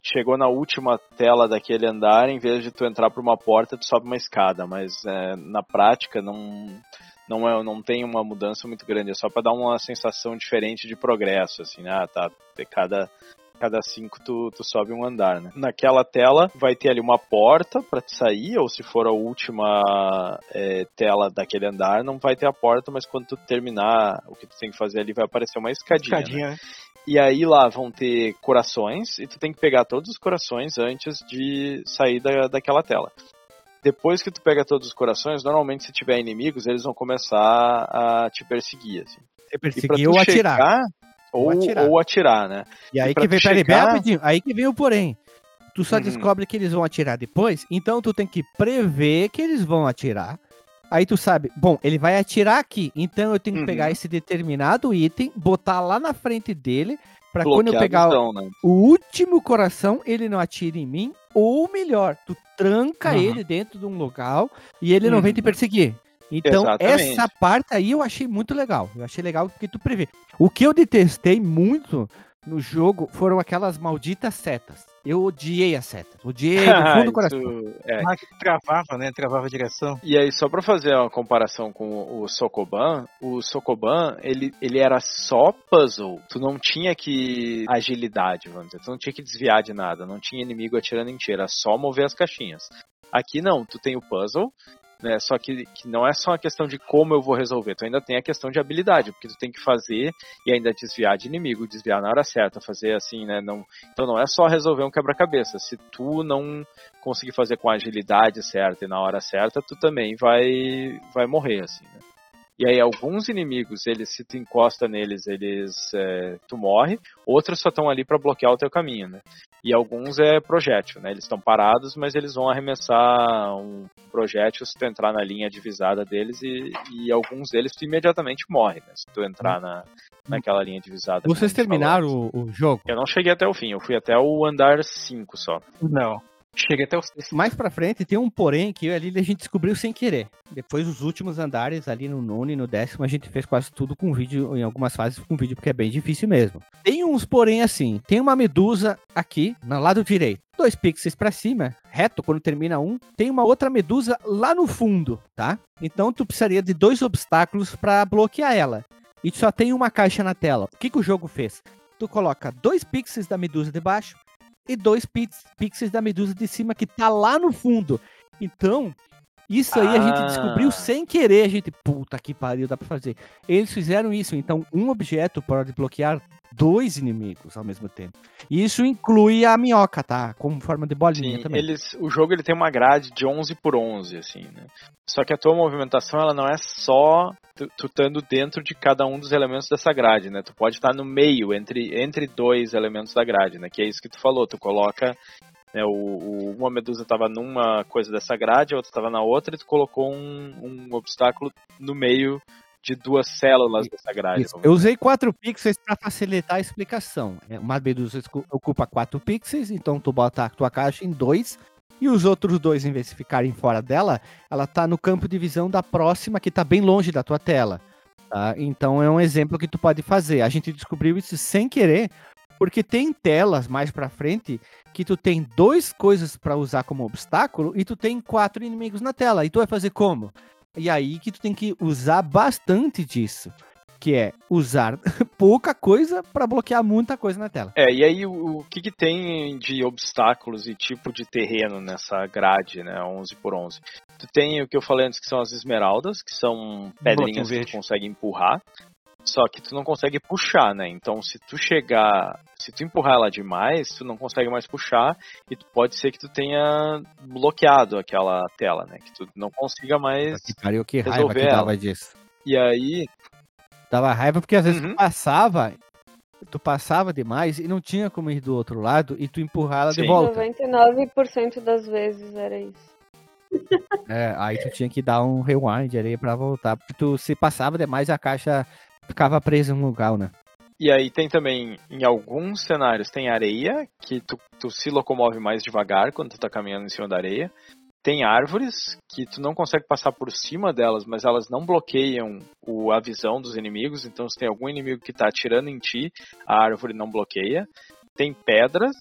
chegou na última tela daquele andar, em vez de tu entrar por uma porta, tu sobe uma escada, mas é, na prática não não é não tem uma mudança muito grande, é só para dar uma sensação diferente de progresso, assim, né? ah, tá, cada cada cinco tu, tu sobe um andar, né? Naquela tela vai ter ali uma porta para tu sair, ou se for a última é, tela daquele andar, não vai ter a porta, mas quando tu terminar o que tu tem que fazer ali, vai aparecer uma escadinha. escadinha. Né? E aí lá vão ter corações, e tu tem que pegar todos os corações antes de sair da, daquela tela. Depois que tu pega todos os corações, normalmente se tiver inimigos, eles vão começar a te perseguir, assim. Te perseguir ou atirar. Chegar, ou, atirar. ou atirar, né? E aí e que vem, chegar... peraí, rapidinho, aí que vem o porém. Tu só uhum. descobre que eles vão atirar depois, então tu tem que prever que eles vão atirar. Aí tu sabe, bom, ele vai atirar aqui, então eu tenho que uhum. pegar esse determinado item, botar lá na frente dele, para quando eu pegar né? o último coração, ele não atire em mim, ou melhor, tu tranca uhum. ele dentro de um local e ele não vem te uhum. perseguir. Então, Exatamente. essa parte aí eu achei muito legal. Eu achei legal porque tu prevê. O que eu detestei muito no jogo foram aquelas malditas setas. Eu odiei as setas. Odiei do fundo do coração. É. Ah, que travava, né? Travava a direção. E aí, só pra fazer uma comparação com o Sokoban, o Sokoban, ele, ele era só puzzle. Tu não tinha que agilidade, vamos dizer. Tu não tinha que desviar de nada. Não tinha inimigo atirando em ti. Era só mover as caixinhas. Aqui não, tu tem o puzzle, né? Só que, que não é só a questão de como eu vou resolver, tu ainda tem a questão de habilidade, porque tu tem que fazer e ainda desviar de inimigo, desviar na hora certa, fazer assim, né? Não, então não é só resolver um quebra-cabeça. Se tu não conseguir fazer com a agilidade certa e na hora certa, tu também vai vai morrer assim, né? E aí alguns inimigos, eles se tu encosta neles, eles é, tu morre, outros só estão ali para bloquear o teu caminho, né? E alguns é projétil, né? Eles estão parados, mas eles vão arremessar um projétil se tu entrar na linha divisada deles e, e alguns deles tu imediatamente morre, né? Se tu entrar na, naquela linha divisada. Vocês terminaram o, o, jogo? Eu não cheguei até o fim, eu fui até o andar 5 só. Não. Cheguei até o sexto. Mais pra frente tem um porém que ali a gente descobriu sem querer. Depois os últimos andares, ali no nono e no décimo, a gente fez quase tudo com vídeo, em algumas fases com vídeo, porque é bem difícil mesmo. Tem uns porém assim, tem uma medusa aqui, no lado direito. Dois pixels pra cima, reto, quando termina um. Tem uma outra medusa lá no fundo, tá? Então tu precisaria de dois obstáculos pra bloquear ela. E só tem uma caixa na tela. O que, que o jogo fez? Tu coloca dois pixels da medusa de baixo e dois pix- pixels da medusa de cima que tá lá no fundo. Então, isso aí a gente Ah. descobriu sem querer. A gente, puta que pariu, dá pra fazer. Eles fizeram isso. Então, um objeto pode bloquear dois inimigos ao mesmo tempo. E isso inclui a minhoca, tá? Como forma de bolinha Sim, também. eles, o jogo ele tem uma grade de 11 por 11, assim, né? Só que a tua movimentação, ela não é só tu, tu estando dentro de cada um dos elementos dessa grade, né? Tu pode estar no meio, entre, entre dois elementos da grade, né? Que é isso que tu falou, tu coloca... Né, o, o- uma medusa estava numa coisa dessa grade, a outra estava na outra, e tu colocou um, um obstáculo no meio de duas células dessa grade. Eu usei quatro pixels para facilitar a explicação. É, Uma medusa ocupa quatro pixels, então tu bota a tua caixa em dois. E os outros dois, em vez de ficarem fora dela, ela tá no campo de visão da próxima, que tá bem longe da tua tela. tá? Então é um exemplo que tu pode fazer. A gente descobriu isso sem querer, porque tem telas mais pra frente que tu tem dois coisas para usar como obstáculo e tu tem quatro inimigos na tela. E tu vai fazer como? E aí que tu tem que usar bastante disso que é usar pouca coisa para bloquear muita coisa na tela. É, e aí o, o que, que tem de obstáculos e tipo de terreno nessa grade, né, 11 por 11? Tu tem o que eu falei antes, que são as esmeraldas, que são pedrinhas que tu consegue empurrar, só que tu não consegue puxar, né? Então se tu chegar, se tu empurrar ela demais, tu não consegue mais puxar e tu, pode ser que tu tenha bloqueado aquela tela, né? Que tu não consiga mais... Que pariu, que raiva resolver que ela. dava disso. E aí, Dava raiva porque às vezes Uhum. tu passava, tu passava demais e não tinha como ir do outro lado e tu empurrar ela de Sim. volta. 99% das vezes era isso. É, aí tu tinha que dar um rewind ali pra voltar, porque tu se passava demais a caixa ficava presa em um lugar, né? E aí tem também, em alguns cenários, tem areia, que tu, tu se locomove mais devagar quando tu tá caminhando em cima da areia. Tem árvores, que tu não consegue passar por cima delas, mas elas não bloqueiam o, a visão dos inimigos. Então se tem algum inimigo que tá atirando em ti, a árvore não bloqueia. Tem pedras,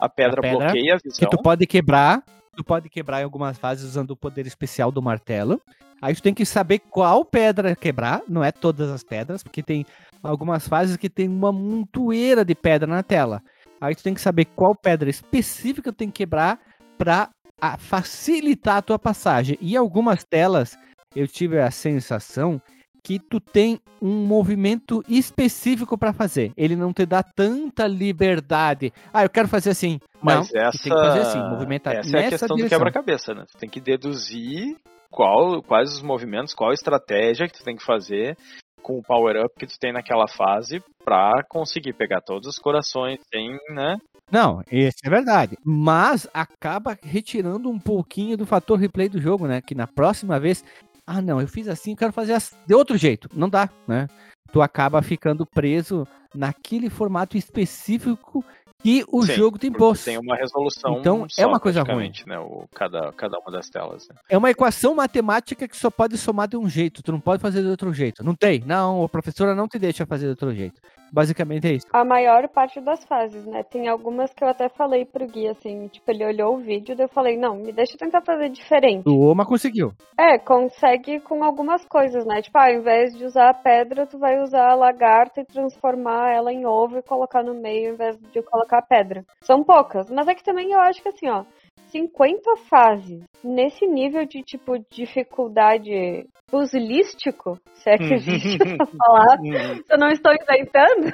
a pedra, A pedra, bloqueia a Que visão. tu pode quebrar, tu pode quebrar em algumas fases usando o poder especial do martelo. Aí tu tem que saber qual pedra quebrar, não é todas as pedras, porque tem algumas fases que tem uma montoeira de pedra na tela. Aí tu tem que saber qual pedra específica tu tem que quebrar pra a- facilitar a tua passagem. E algumas telas eu tive a sensação que tu tem um movimento específico pra fazer. Ele não te dá tanta liberdade. Ah, eu quero fazer assim. Mas não, essa, tu tem que fazer assim, movimentar essa é a questão do direção. quebra-cabeça, né? Tu tem que deduzir qual, quais os movimentos, qual a estratégia que tu tem que fazer com o power-up que tu tem naquela fase pra conseguir pegar todos os corações sem, né? Não, isso é verdade. Mas acaba retirando um pouquinho do fator replay do jogo, né? Que na próxima vez, ah, não, eu fiz assim, eu quero fazer as- de outro jeito. Não dá, né? Tu acaba ficando preso naquele formato específico que o Sim, jogo tem posto. Tem uma resolução Então, é só, uma coisa praticamente, Né, o, cada, cada uma das telas. Né? É uma equação matemática que só pode somar de um jeito. Tu não pode fazer de outro jeito. Não tem. Não, a professora não te deixa fazer de outro jeito. Basicamente é isso. A maior parte das fases, né? Tem algumas que eu até falei pro Gui, assim, tipo, ele olhou o vídeo e eu falei, não, me deixa tentar fazer diferente. O Oma conseguiu. É, consegue com algumas coisas, né? Tipo, ah, ao invés de usar a pedra, tu vai usar a lagarta e transformar ela em ovo e colocar no meio, ao invés de colocar a pedra. São poucas, mas é que também eu acho que assim, ó, 50 fases nesse nível de, tipo, dificuldade puzzlístico, se é que existe essa palavra, se eu não estou inventando,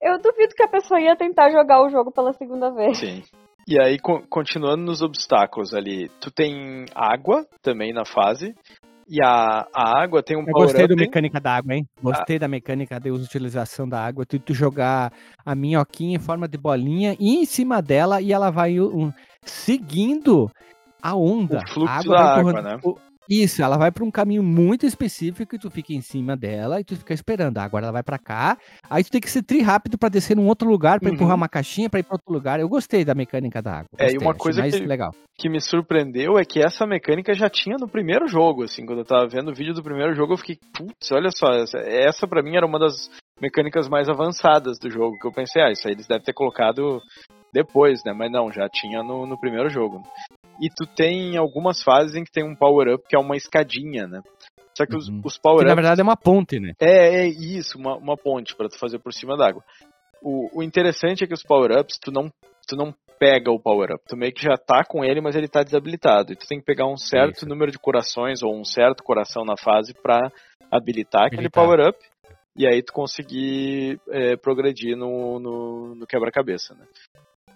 eu duvido que a pessoa ia tentar jogar o jogo pela segunda vez. Sim. E aí, co- continuando nos obstáculos ali, tu tem água também na fase. E a, a água tem um Eu gostei da mecânica da água, hein? Gostei da mecânica de utilização da água. Tu, tu jogar a minhoquinha em forma de bolinha e em cima dela e ela vai um, seguindo a onda. O fluxo a da vai água, né? Isso, ela vai pra um caminho muito específico e tu fica em cima dela e tu fica esperando. Ah, agora ela vai pra cá. Aí tu tem que ser tri rápido pra descer num outro lugar, pra Uhum. empurrar uma caixinha pra ir pra outro lugar. Eu gostei da mecânica da água. É, e gostei, uma coisa mais que- legal. que me surpreendeu é que essa mecânica já tinha no primeiro jogo, assim, quando eu tava vendo o vídeo do primeiro jogo, eu fiquei, putz, olha só, essa, essa pra mim era uma das mecânicas mais avançadas do jogo, que eu pensei, ah, isso aí eles devem ter colocado depois, né, mas não, já tinha no, no primeiro jogo. E tu tem algumas fases em que tem um power-up que é uma escadinha, né, só que os, Uhum. os Que na power-ups... verdade é uma ponte, né? É, é isso, uma, uma ponte pra tu fazer por cima d'água. O, o interessante é que os power-ups, tu não, tu não pega o power-up. Tu meio que já tá com ele, mas ele tá desabilitado. E tu tem que pegar um certo Isso. número de corações ou um certo coração na fase pra habilitar aquele Habilitar. power-up. E aí tu conseguir é, progredir no, no, no quebra-cabeça, né?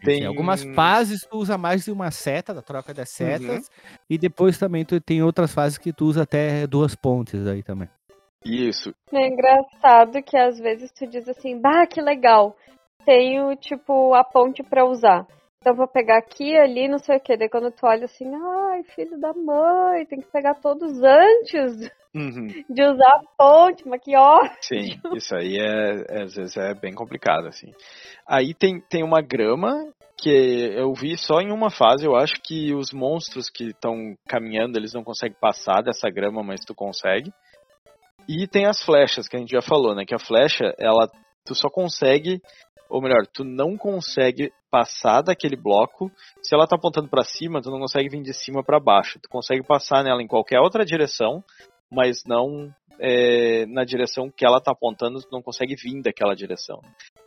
Tem- Tem algumas fases tu usa mais de uma seta, da troca das Uhum. setas, e depois também tu tem outras fases que tu usa até duas pontes aí também. Isso. É engraçado que às vezes tu diz assim, bah, que legal. Tenho, tipo, a ponte pra usar. Então vou pegar aqui, ali, não sei o que. Daí quando tu olha assim, ai, filho da mãe, tem que pegar todos antes Uhum. de usar a ponte, mas que ó. Sim, isso aí é, é, às vezes é bem complicado, assim. Aí tem, tem uma grama que eu vi só em uma fase, eu acho que os monstros que estão caminhando, eles não conseguem passar dessa grama, mas tu consegue. E tem as flechas, que a gente já falou, né? Que a flecha, ela, tu só consegue, ou melhor, tu não consegue passar daquele bloco. Se ela tá apontando pra cima, tu não consegue vir de cima pra baixo. Tu consegue passar nela em qualquer outra direção, mas não é, na direção que ela tá apontando, tu não consegue vir daquela direção.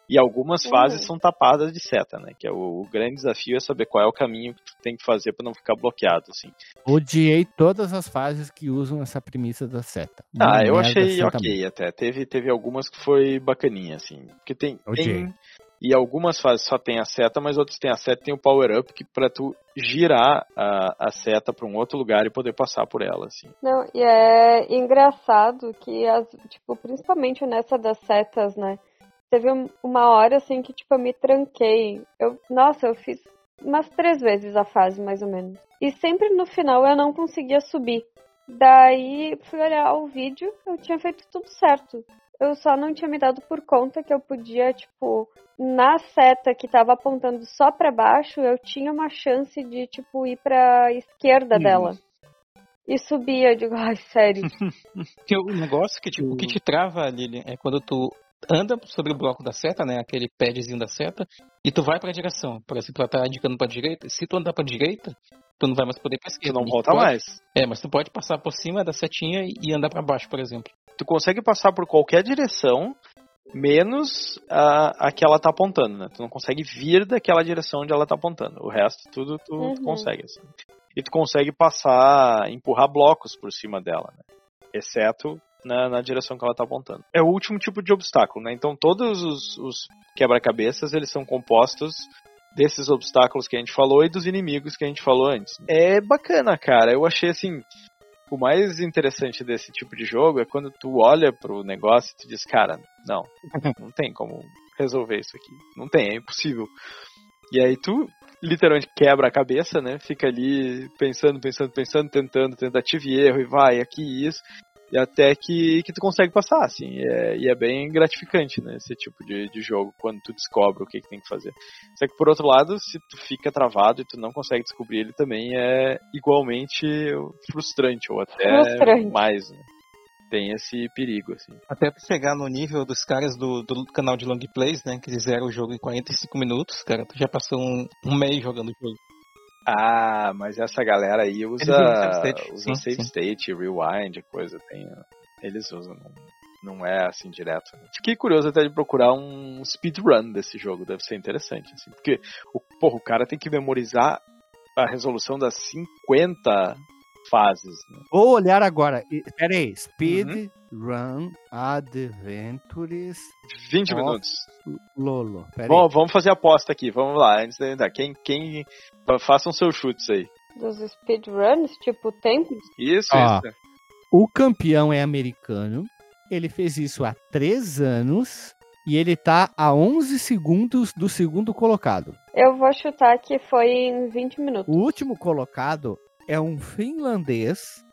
E algumas Uhum. fases são tapadas de seta, né? Que é o, o grande desafio é saber qual é o caminho que tu tem que fazer pra não ficar bloqueado, assim. Odiei todas as fases que usam essa premissa da seta. Ah, eu achei ok até. Teve, teve algumas que foi bacaninha, assim. Porque tem, Odiei. tem. E algumas fases só tem a seta, mas outras tem a seta e tem o power-up que pra tu girar a, a seta pra um outro lugar e poder passar por ela, assim. Não, e é engraçado que, as, tipo, principalmente nessa das setas, né? Teve um- uma hora, assim, que, tipo, eu me tranquei. Eu, nossa, eu fiz umas três vezes a fase, mais ou menos. E sempre no final eu não conseguia subir. Daí fui olhar o vídeo, eu tinha feito tudo certo. Eu só não tinha me dado por conta que eu podia, tipo, na seta que tava apontando só pra baixo, eu tinha uma chance de, tipo, ir pra esquerda dela. E subia, eu digo, ai, sério. O negócio que, tipo, o que te trava, Lili, é quando tu anda sobre o bloco da seta, né? Aquele padzinho da seta, e tu vai pra direção. Por exemplo, ela tá indicando pra direita. Se tu andar pra direita, tu não vai mais poder ir pra Tu esquerda. não E volta pode- mais. É, mas tu pode passar por cima da setinha e- e andar pra baixo, por exemplo. Tu consegue passar por qualquer direção, menos a, a que ela tá apontando, né? Tu não consegue vir daquela direção onde ela tá apontando. O resto, tudo tu, tu Uhum. consegue, assim. E tu consegue passar, empurrar blocos por cima dela, né? Exceto na, na direção que ela tá apontando. É o último tipo de obstáculo, né? Então todos os, os quebra-cabeças, eles são compostos desses obstáculos que a gente falou e dos inimigos que a gente falou antes. É bacana, cara. Eu achei assim, o mais interessante desse tipo de jogo é quando tu olha pro negócio e tu diz, cara, não, não tem como resolver isso aqui. Não tem, é impossível. E aí tu literalmente quebra a cabeça, né? Fica ali pensando, pensando, pensando, tentando, tentativa e erro, e vai, aqui e isso. E até que, que tu consegue passar, assim. É, e é bem gratificante, né? Esse tipo de, de jogo, quando tu descobre o que, que tem que fazer. Só que por outro lado, se tu fica travado e tu não consegue descobrir ele também é igualmente frustrante, ou até Frustrante. mais, né? Tem esse perigo, assim. Até pra chegar no nível dos caras do, do canal de long plays, né? Que fizeram o jogo em 45 minutos, cara. Tu já passou um, um mês jogando o jogo. Ah, mas essa galera aí usa, save state, usa sim, save sim. state, rewind, coisa. Tem, eles usam, não, é assim direto. né? Fiquei curioso até de procurar um speedrun desse jogo, deve ser interessante. Assim, porque o, porra, o cara tem que memorizar a resolução das 50 fases. Né? Vou olhar agora. Pera aí. Speed Uhum. Run Adventures 20 Ó. minutos. Lolo. Pera aí. Bom, vamos fazer a aposta aqui, vamos lá, antes de entrar. Quem, quem. Façam seus chutes aí. Dos speedruns, tipo, tempo. Isso, Ó. isso. O campeão é americano. Ele fez isso há três anos. E ele tá a 11 segundos do segundo colocado. Eu vou chutar que foi em 20 minutos. O último colocado é um finlandês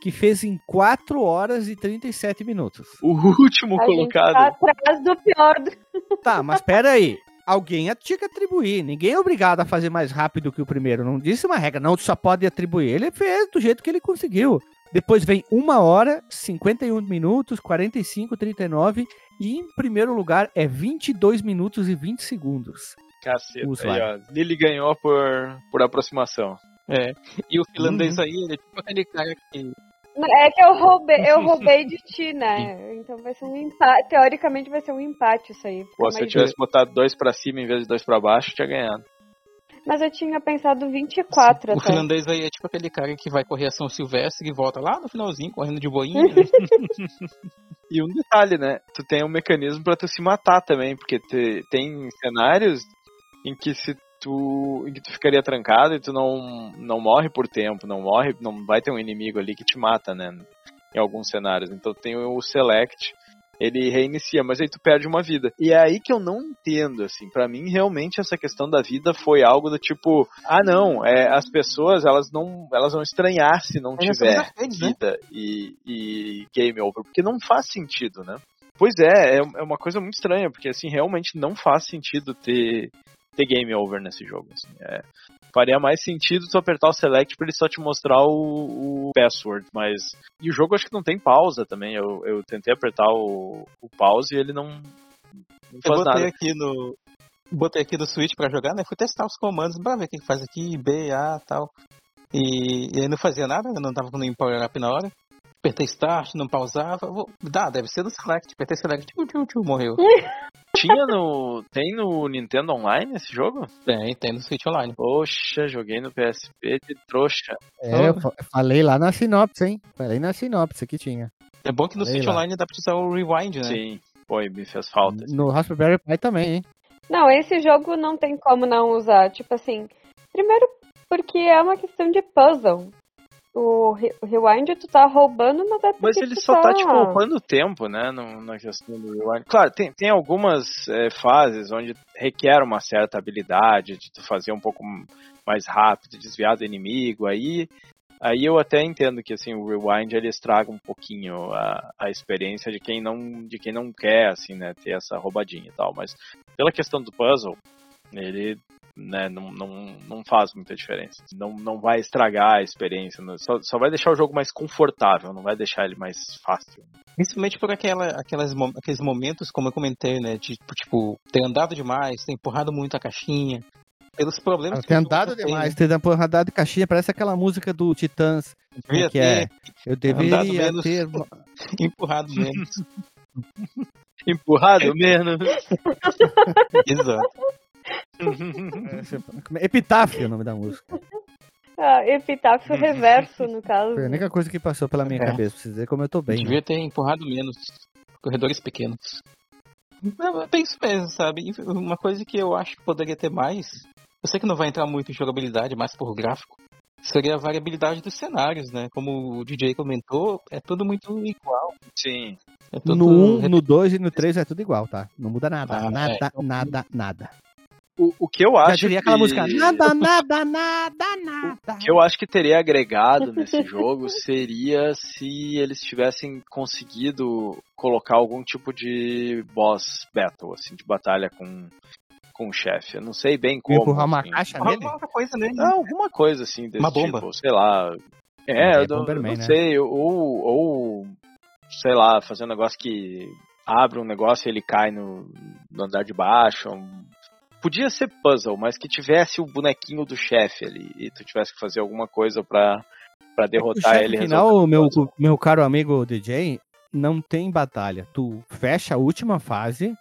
que fez em 4 horas e 37 minutos. O último A gente colocado. tá atrás do pior. do- Tá, mas pera aí. Alguém tinha que atribuir. Ninguém é obrigado a fazer mais rápido que o primeiro. Não disse uma regra. Não, tu só pode atribuir. Ele fez do jeito que ele conseguiu. Depois vem 1 hora, 51 minutos, 45, 39. E em primeiro lugar é 22 minutos e 20 segundos. Caceta. Aí, ó, ganhou por, por aproximação. É. E o finlandês aí, ele é tipo aquele cara que. É que eu roubei, eu roubei de ti, né? Então vai ser um empate. Teoricamente vai ser um empate isso aí. Pô, se eu tivesse botado dois pra cima em vez de dois pra baixo, tinha ganhado. Mas eu tinha pensado 24 O até. finlandês aí é tipo aquele cara que vai correr a São Silvestre e volta lá no finalzinho, correndo de boinha. E um detalhe, né? Tu tem um mecanismo pra tu se matar também, porque te- tem cenários em que se tu, em que tu ficaria trancado e tu não, não morre por tempo, não morre, não vai ter um inimigo ali que te mata, né? Em alguns cenários. Então tem o select, ele reinicia, mas aí tu perde uma vida. E é aí que eu não entendo, assim, Pra mim realmente essa questão da vida foi algo do tipo, ah não, é, as pessoas elas não, elas vão estranhar se não são tiver né? vida e, e game over, porque não faz sentido, né? Pois é, é, é uma coisa muito estranha, porque assim, realmente não faz sentido ter, ter game over nesse jogo. assim, é. faria mais sentido tu apertar o select pra ele só te mostrar o, o password, mas. E o jogo acho que não tem pausa também. Eu, eu tentei apertar o, o pause e ele não, não Eu faz botei nada. aqui no. Botei aqui no Switch pra jogar, né? Fui testar os comandos pra ver o que que faz aqui, B, A tal. E, e aí não fazia nada, eu não tava com nenhum power up na hora. Apertei start, não pausava. Vou, dá, deve ser do select. Apertei select, tchu, tchu, tchu, morreu. Tinha no. Tem no Nintendo Online esse jogo? Tem, tem no Switch Online. Poxa, joguei no PSP de trouxa. É, eu fa- falei lá na sinopse, hein? Falei na sinopse que tinha. É bom que no Sei Switch lá. Online dá pra usar o Rewind, né? Sim, foi, me fez falta. No Raspberry Pi também, hein? Não, esse jogo não tem como não usar. Tipo assim, primeiro porque é uma questão de puzzle. O, re- o Rewind tu tá roubando, mas é Mas ele só tá, tipo, poupando tempo, né, no- na questão do rewind. Claro, tem, tem algumas é, fases onde requer uma certa habilidade de tu fazer um pouco mais rápido, desviar do inimigo, aí... Aí eu até entendo que assim o rewind ele estraga um pouquinho a, a experiência de quem não de quem não quer assim né ter essa roubadinha e tal, mas pela questão do puzzle ele né, não, não, não faz muita diferença. Não, não vai estragar a experiência, só, só vai deixar o jogo mais confortável, não vai deixar ele mais fácil. Principalmente por aquela, aquelas, aqueles momentos, como eu comentei, né? De, tipo, ter andado demais, ter empurrado muito a caixinha. Pelos problemas que Tem o jogo andado tem, demais, tem andado de caixinha, parece aquela música do Titãs. né? Devia que é? ter Eu deveria menos. ter. empurrado menos. Empurrado menos. Exato. Epitáfio é o nome da música. Ah, epitáfio reverso, no caso. Foi a única coisa que passou pela minha É. cabeça, pra vocês verem como eu tô bem. né? Devia ter empurrado menos. Corredores pequenos. Não, é isso mesmo, sabe? Uma coisa que eu acho que poderia ter mais. Eu sei que não vai entrar muito em jogabilidade, mais por gráfico. Seria a variabilidade dos cenários, né? Como o DJ comentou, é tudo muito igual. Sim. É tudo No 1, no 2 e no 3 é tudo igual, tá? Não muda nada. Ah, nada, é, nada, nada. O, o que eu Já acho diria aquela que... música. Nada, nada, nada, nada. O que eu acho que teria agregado nesse jogo seria se eles tivessem conseguido colocar algum tipo de boss battle, assim, de batalha com, com o chefe. Eu não sei bem como. Empurrar uma assim. caixa Uma nele? outra coisa, né? Não, alguma coisa assim desse Uma bomba. tipo, sei lá. É, É, eu não, não né? sei, ou, ou, sei lá, fazer um negócio que abre um negócio e ele cai no, no andar de baixo. um- Podia ser puzzle, mas que tivesse o bonequinho do chefe ali e tu tivesse que fazer alguma coisa pra, pra O derrotar ele. e final, o meu, meu caro amigo DJ, não tem batalha. Tu fecha a última fase,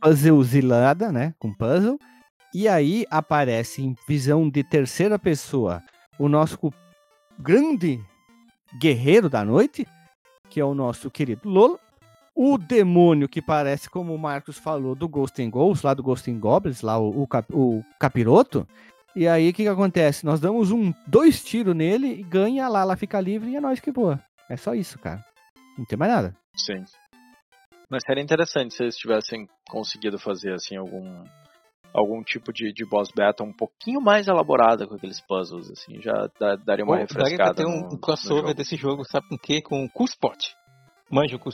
puzzlezilada, né? Com puzzle. E aí aparece em visão de terceira pessoa o nosso grande guerreiro da noite, que é o nosso querido Lolo. O demônio que parece, como o Marcos falou, do Ghost and Ghosts, lá do Ghost and Goblins, lá o, o, cap- o capiroto. E aí o que, que acontece? Nós damos um, dois tiros nele e ganha lá, ela fica livre e é nós que voa. É só isso, cara. Não tem mais nada. Sim. Mas seria interessante se eles tivessem conseguido fazer assim algum algum tipo de, de boss battle um pouquinho mais elaborada com aqueles puzzles, assim, já dá, daria uma Pô, refrescada. Daria pra ter um, no- um crossover jogo. desse jogo, sabe com o quê? Com o Cool Spot. Manja o Cool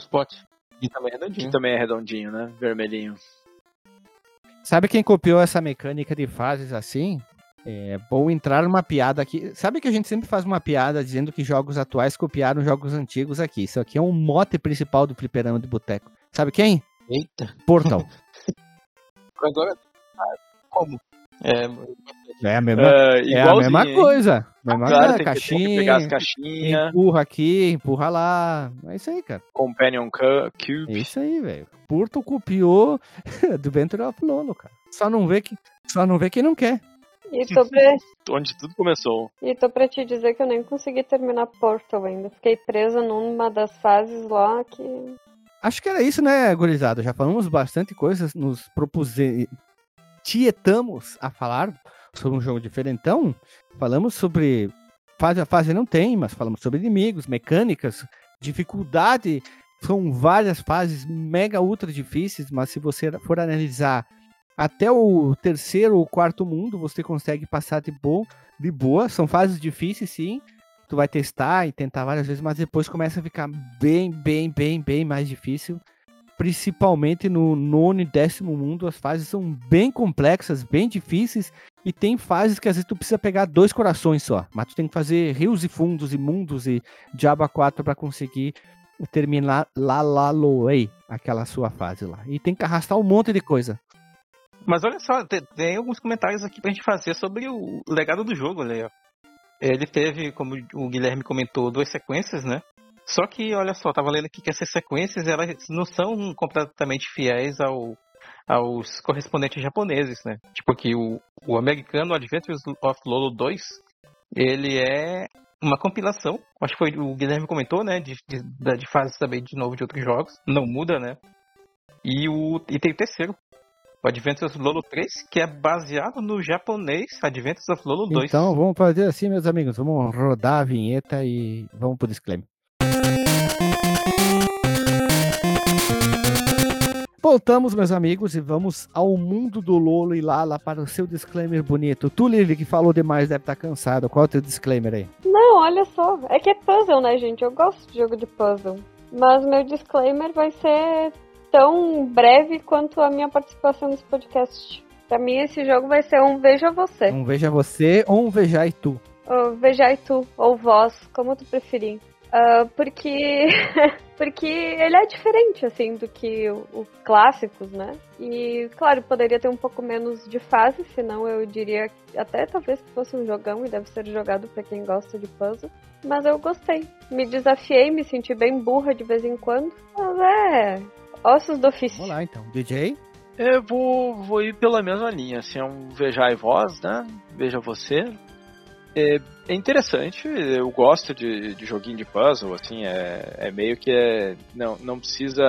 Spot? E também é redondinho. Que também é redondinho, né? Vermelhinho. Sabe quem copiou essa mecânica de fases assim? É bom entrar numa piada aqui. Sabe que a gente sempre faz uma piada dizendo que jogos atuais copiaram jogos antigos aqui. Isso aqui é um mote principal do fliperama de boteco. Sabe quem? Eita. Portal. Agora. ah, Como? É, É a mesma, É, é a mesma coisa. Mesma Claro, coisa, tem que, caixinha, pegar as caixinhas, empurra aqui, empurra lá. É isso aí, cara. Companion Cu- É Cube. isso aí, velho. Portal copiou do Venture of Lolo, cara. Só não vê que só não vê quem não quer. E tô, pra, onde tudo começou. e tô pra te dizer que eu nem consegui terminar Portal ainda. Fiquei presa numa das fases lá que. Acho que era isso, né, gurizada? Já falamos bastante coisas, nos propusemos, tietamos a falar sobre um jogo diferentão. Falamos sobre fase a fase não tem, mas falamos sobre inimigos, mecânicas, dificuldade. São várias fases mega ultra difíceis, mas se você for analisar até o terceiro ou quarto mundo, você consegue passar de boa, de boa. São fases difíceis, sim. Tu vai testar e tentar várias vezes, mas depois começa a ficar bem, bem, bem, bem mais difícil. Principalmente no nono e décimo mundo, as fases são bem complexas, bem difíceis. E tem fases que às vezes tu precisa pegar dois corações só. Mas tu tem que fazer rios e fundos e mundos e diabo 4 para conseguir terminar lá lá loei aquela sua fase lá. E tem que arrastar um monte de coisa. Mas olha só, tem, tem alguns comentários aqui pra gente fazer sobre o legado do jogo, aí, ó. Ele teve, como o Guilherme comentou, duas sequências, né? Só que, olha só, tava lendo aqui que essas sequências, elas não são completamente fiéis ao, aos correspondentes japoneses, né? Tipo aqui, o, o americano Adventures of Lolo 2, ele é uma compilação, acho que foi o Guilherme comentou, né? De, de, de fases também, de novo, de outros jogos. Não muda, né? E, o, e tem o terceiro, o Adventures of Lolo 3, que é baseado no japonês Adventures of Lolo 2. Então vamos fazer assim, meus amigos. Vamos rodar a vinheta e vamos pro disclaimer. Voltamos, meus amigos, e vamos ao mundo do Lolo e Lala para o seu disclaimer bonito. Tu, Lili, que falou demais, deve estar cansado. Qual é o teu disclaimer aí? Não, olha só. É que é puzzle, né, gente? Eu gosto de jogo de puzzle. Mas meu disclaimer vai ser tão breve quanto a minha participação nesse podcast. Pra mim, esse jogo vai ser um Veja Você. Um veja você ou um vejai tu. Ou Vejai Tu, ou Vós, como tu preferir. Ah, porque porque ele é diferente, assim, do que o- os clássicos, né? E, claro, poderia ter um pouco menos de fase, senão eu diria até talvez que fosse um jogão e deve ser jogado pra quem gosta de puzzle. Mas eu gostei. Me desafiei, me senti bem burra de vez em quando. Mas é. Ossos do ofício. Vamos lá, então. DJ? Eu vou, vou ir pela mesma linha, assim, é um Veja e Voz, né? Veja você. É, é interessante, eu gosto de, de joguinho de puzzle, assim, é, é meio que é, não, não precisa.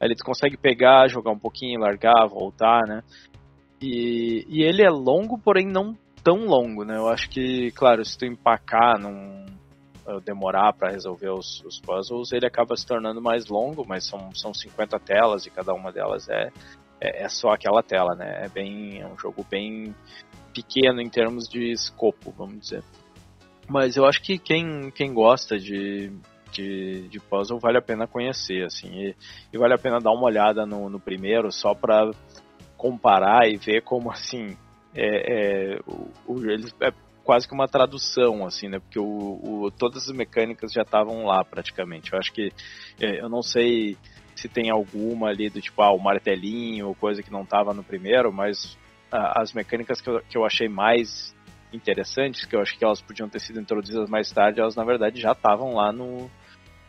Ele consegue pegar, jogar um pouquinho, largar, voltar, né? E, e ele é longo, porém não tão longo, né? Eu acho que, claro, se tu empacar, não eh, demorar para resolver os, os puzzles, ele acaba se tornando mais longo, mas são, são 50 telas e cada uma delas é, é, é só aquela tela, né? É bem é um jogo bem pequeno em termos de escopo, vamos dizer. Mas eu acho que quem, quem gosta de, de, de puzzle vale a pena conhecer, assim, e, e vale a pena dar uma olhada no, no primeiro só para comparar e ver como assim é, é, o, o, ele é quase que uma tradução, assim, né? Porque o, o, todas as mecânicas já estavam lá praticamente. Eu acho que é, eu não sei se tem alguma ali do tipo, ah, o martelinho coisa que não estava no primeiro, mas as mecânicas que eu, que eu achei mais interessantes, que eu acho que elas podiam ter sido introduzidas mais tarde, elas na verdade já estavam lá no,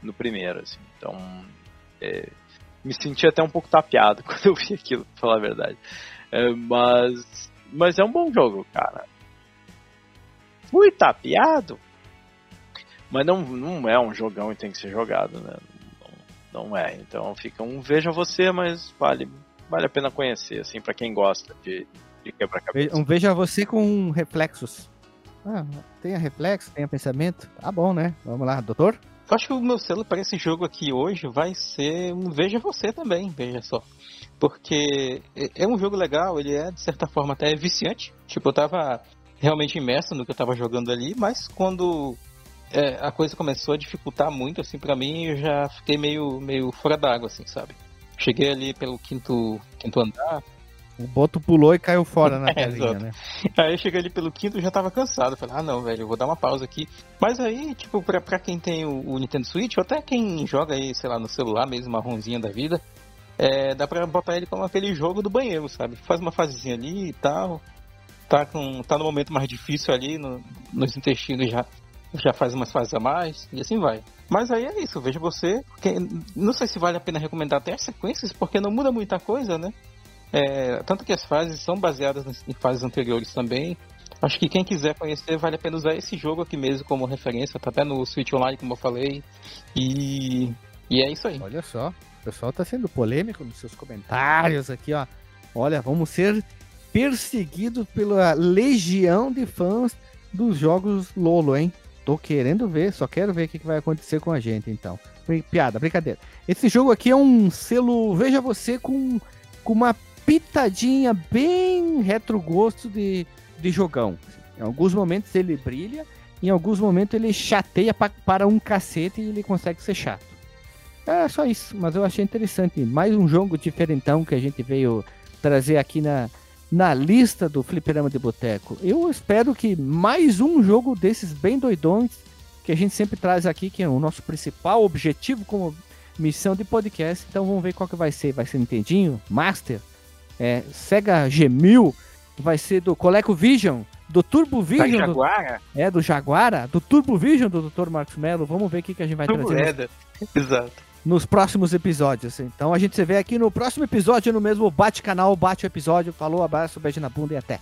no primeiro, assim. Então, é, me senti até um pouco tapeado quando eu vi aquilo, pra falar a verdade. É, mas, mas é um bom jogo, cara. Fui tapeado, mas não, não é um jogão e tem que ser jogado, né? Não, não é. Então fica um veja você, mas vale, vale a pena conhecer, assim, para quem gosta de, de quebra-cabeça. Um veja você com reflexos. Ah, tenha reflexo, tenha pensamento. Tá bom, né? Vamos lá, doutor? Eu acho que o meu selo para esse jogo aqui hoje vai ser um Veja Você também, veja só. Porque é um jogo legal, ele é de certa forma até viciante. Tipo, eu tava realmente imerso no que eu tava jogando ali, mas quando é, a coisa começou a dificultar muito, assim, para mim, eu já fiquei meio, meio fora d'água, assim, sabe? Cheguei ali pelo quinto, quinto andar, o Boto pulou e caiu fora na É, telinha, né? Aí eu cheguei ali pelo quinto e já tava cansado. Falei, ah não, velho, eu vou dar uma pausa aqui. Mas aí, tipo, pra, pra quem tem o, o Nintendo Switch, ou até quem joga aí, sei lá, no celular mesmo, marronzinha da vida, é, dá pra botar ele como aquele jogo do banheiro, sabe? Faz uma fasezinha ali e tal. Tá, com, tá no momento mais difícil ali, no- nos intestinos já, já faz umas fases a mais, e assim vai. Mas aí é isso, veja você. porque não sei se vale a pena recomendar até as sequências, porque não muda muita coisa, né? É, tanto que as fases são baseadas em fases anteriores também. Acho que quem quiser conhecer, vale a pena usar esse jogo aqui mesmo como referência. Tá até no Switch Online, como eu falei. E, e é isso aí. Olha só, o pessoal tá sendo polêmico nos seus comentários aqui, ó. Olha, vamos ser perseguidos pela legião de fãs dos jogos Lolo, hein? Tô querendo ver, só quero ver o que vai acontecer com a gente, então. Pi- Piada, brincadeira. Esse jogo aqui é um selo, veja você, com, com uma pitadinha bem retrogosto de, de jogão. Em alguns momentos ele brilha, em alguns momentos ele chateia pa- para um cacete e ele consegue ser chato. É só isso, mas eu achei interessante. Mais um jogo diferentão que a gente veio trazer aqui na, na lista do Fliperama de Boteco. Eu espero que mais um jogo desses bem doidões que a gente sempre traz aqui, que é o nosso principal objetivo como missão de podcast. Então vamos ver qual que vai ser. Vai ser Nintendinho, Master, é, Sega G1000, vai ser do ColecoVision, do Turbo Vision, do, Jaguara, é, do Jaguara, do Turbo Vision do Dr. Marcos Mello. Vamos ver o que, que a gente vai trazer nos. Exato. nos próximos episódios. Então a gente se vê aqui no próximo episódio, no mesmo Bate Canal, Bate o Episódio. Falou, abraço, beijo na bunda e até.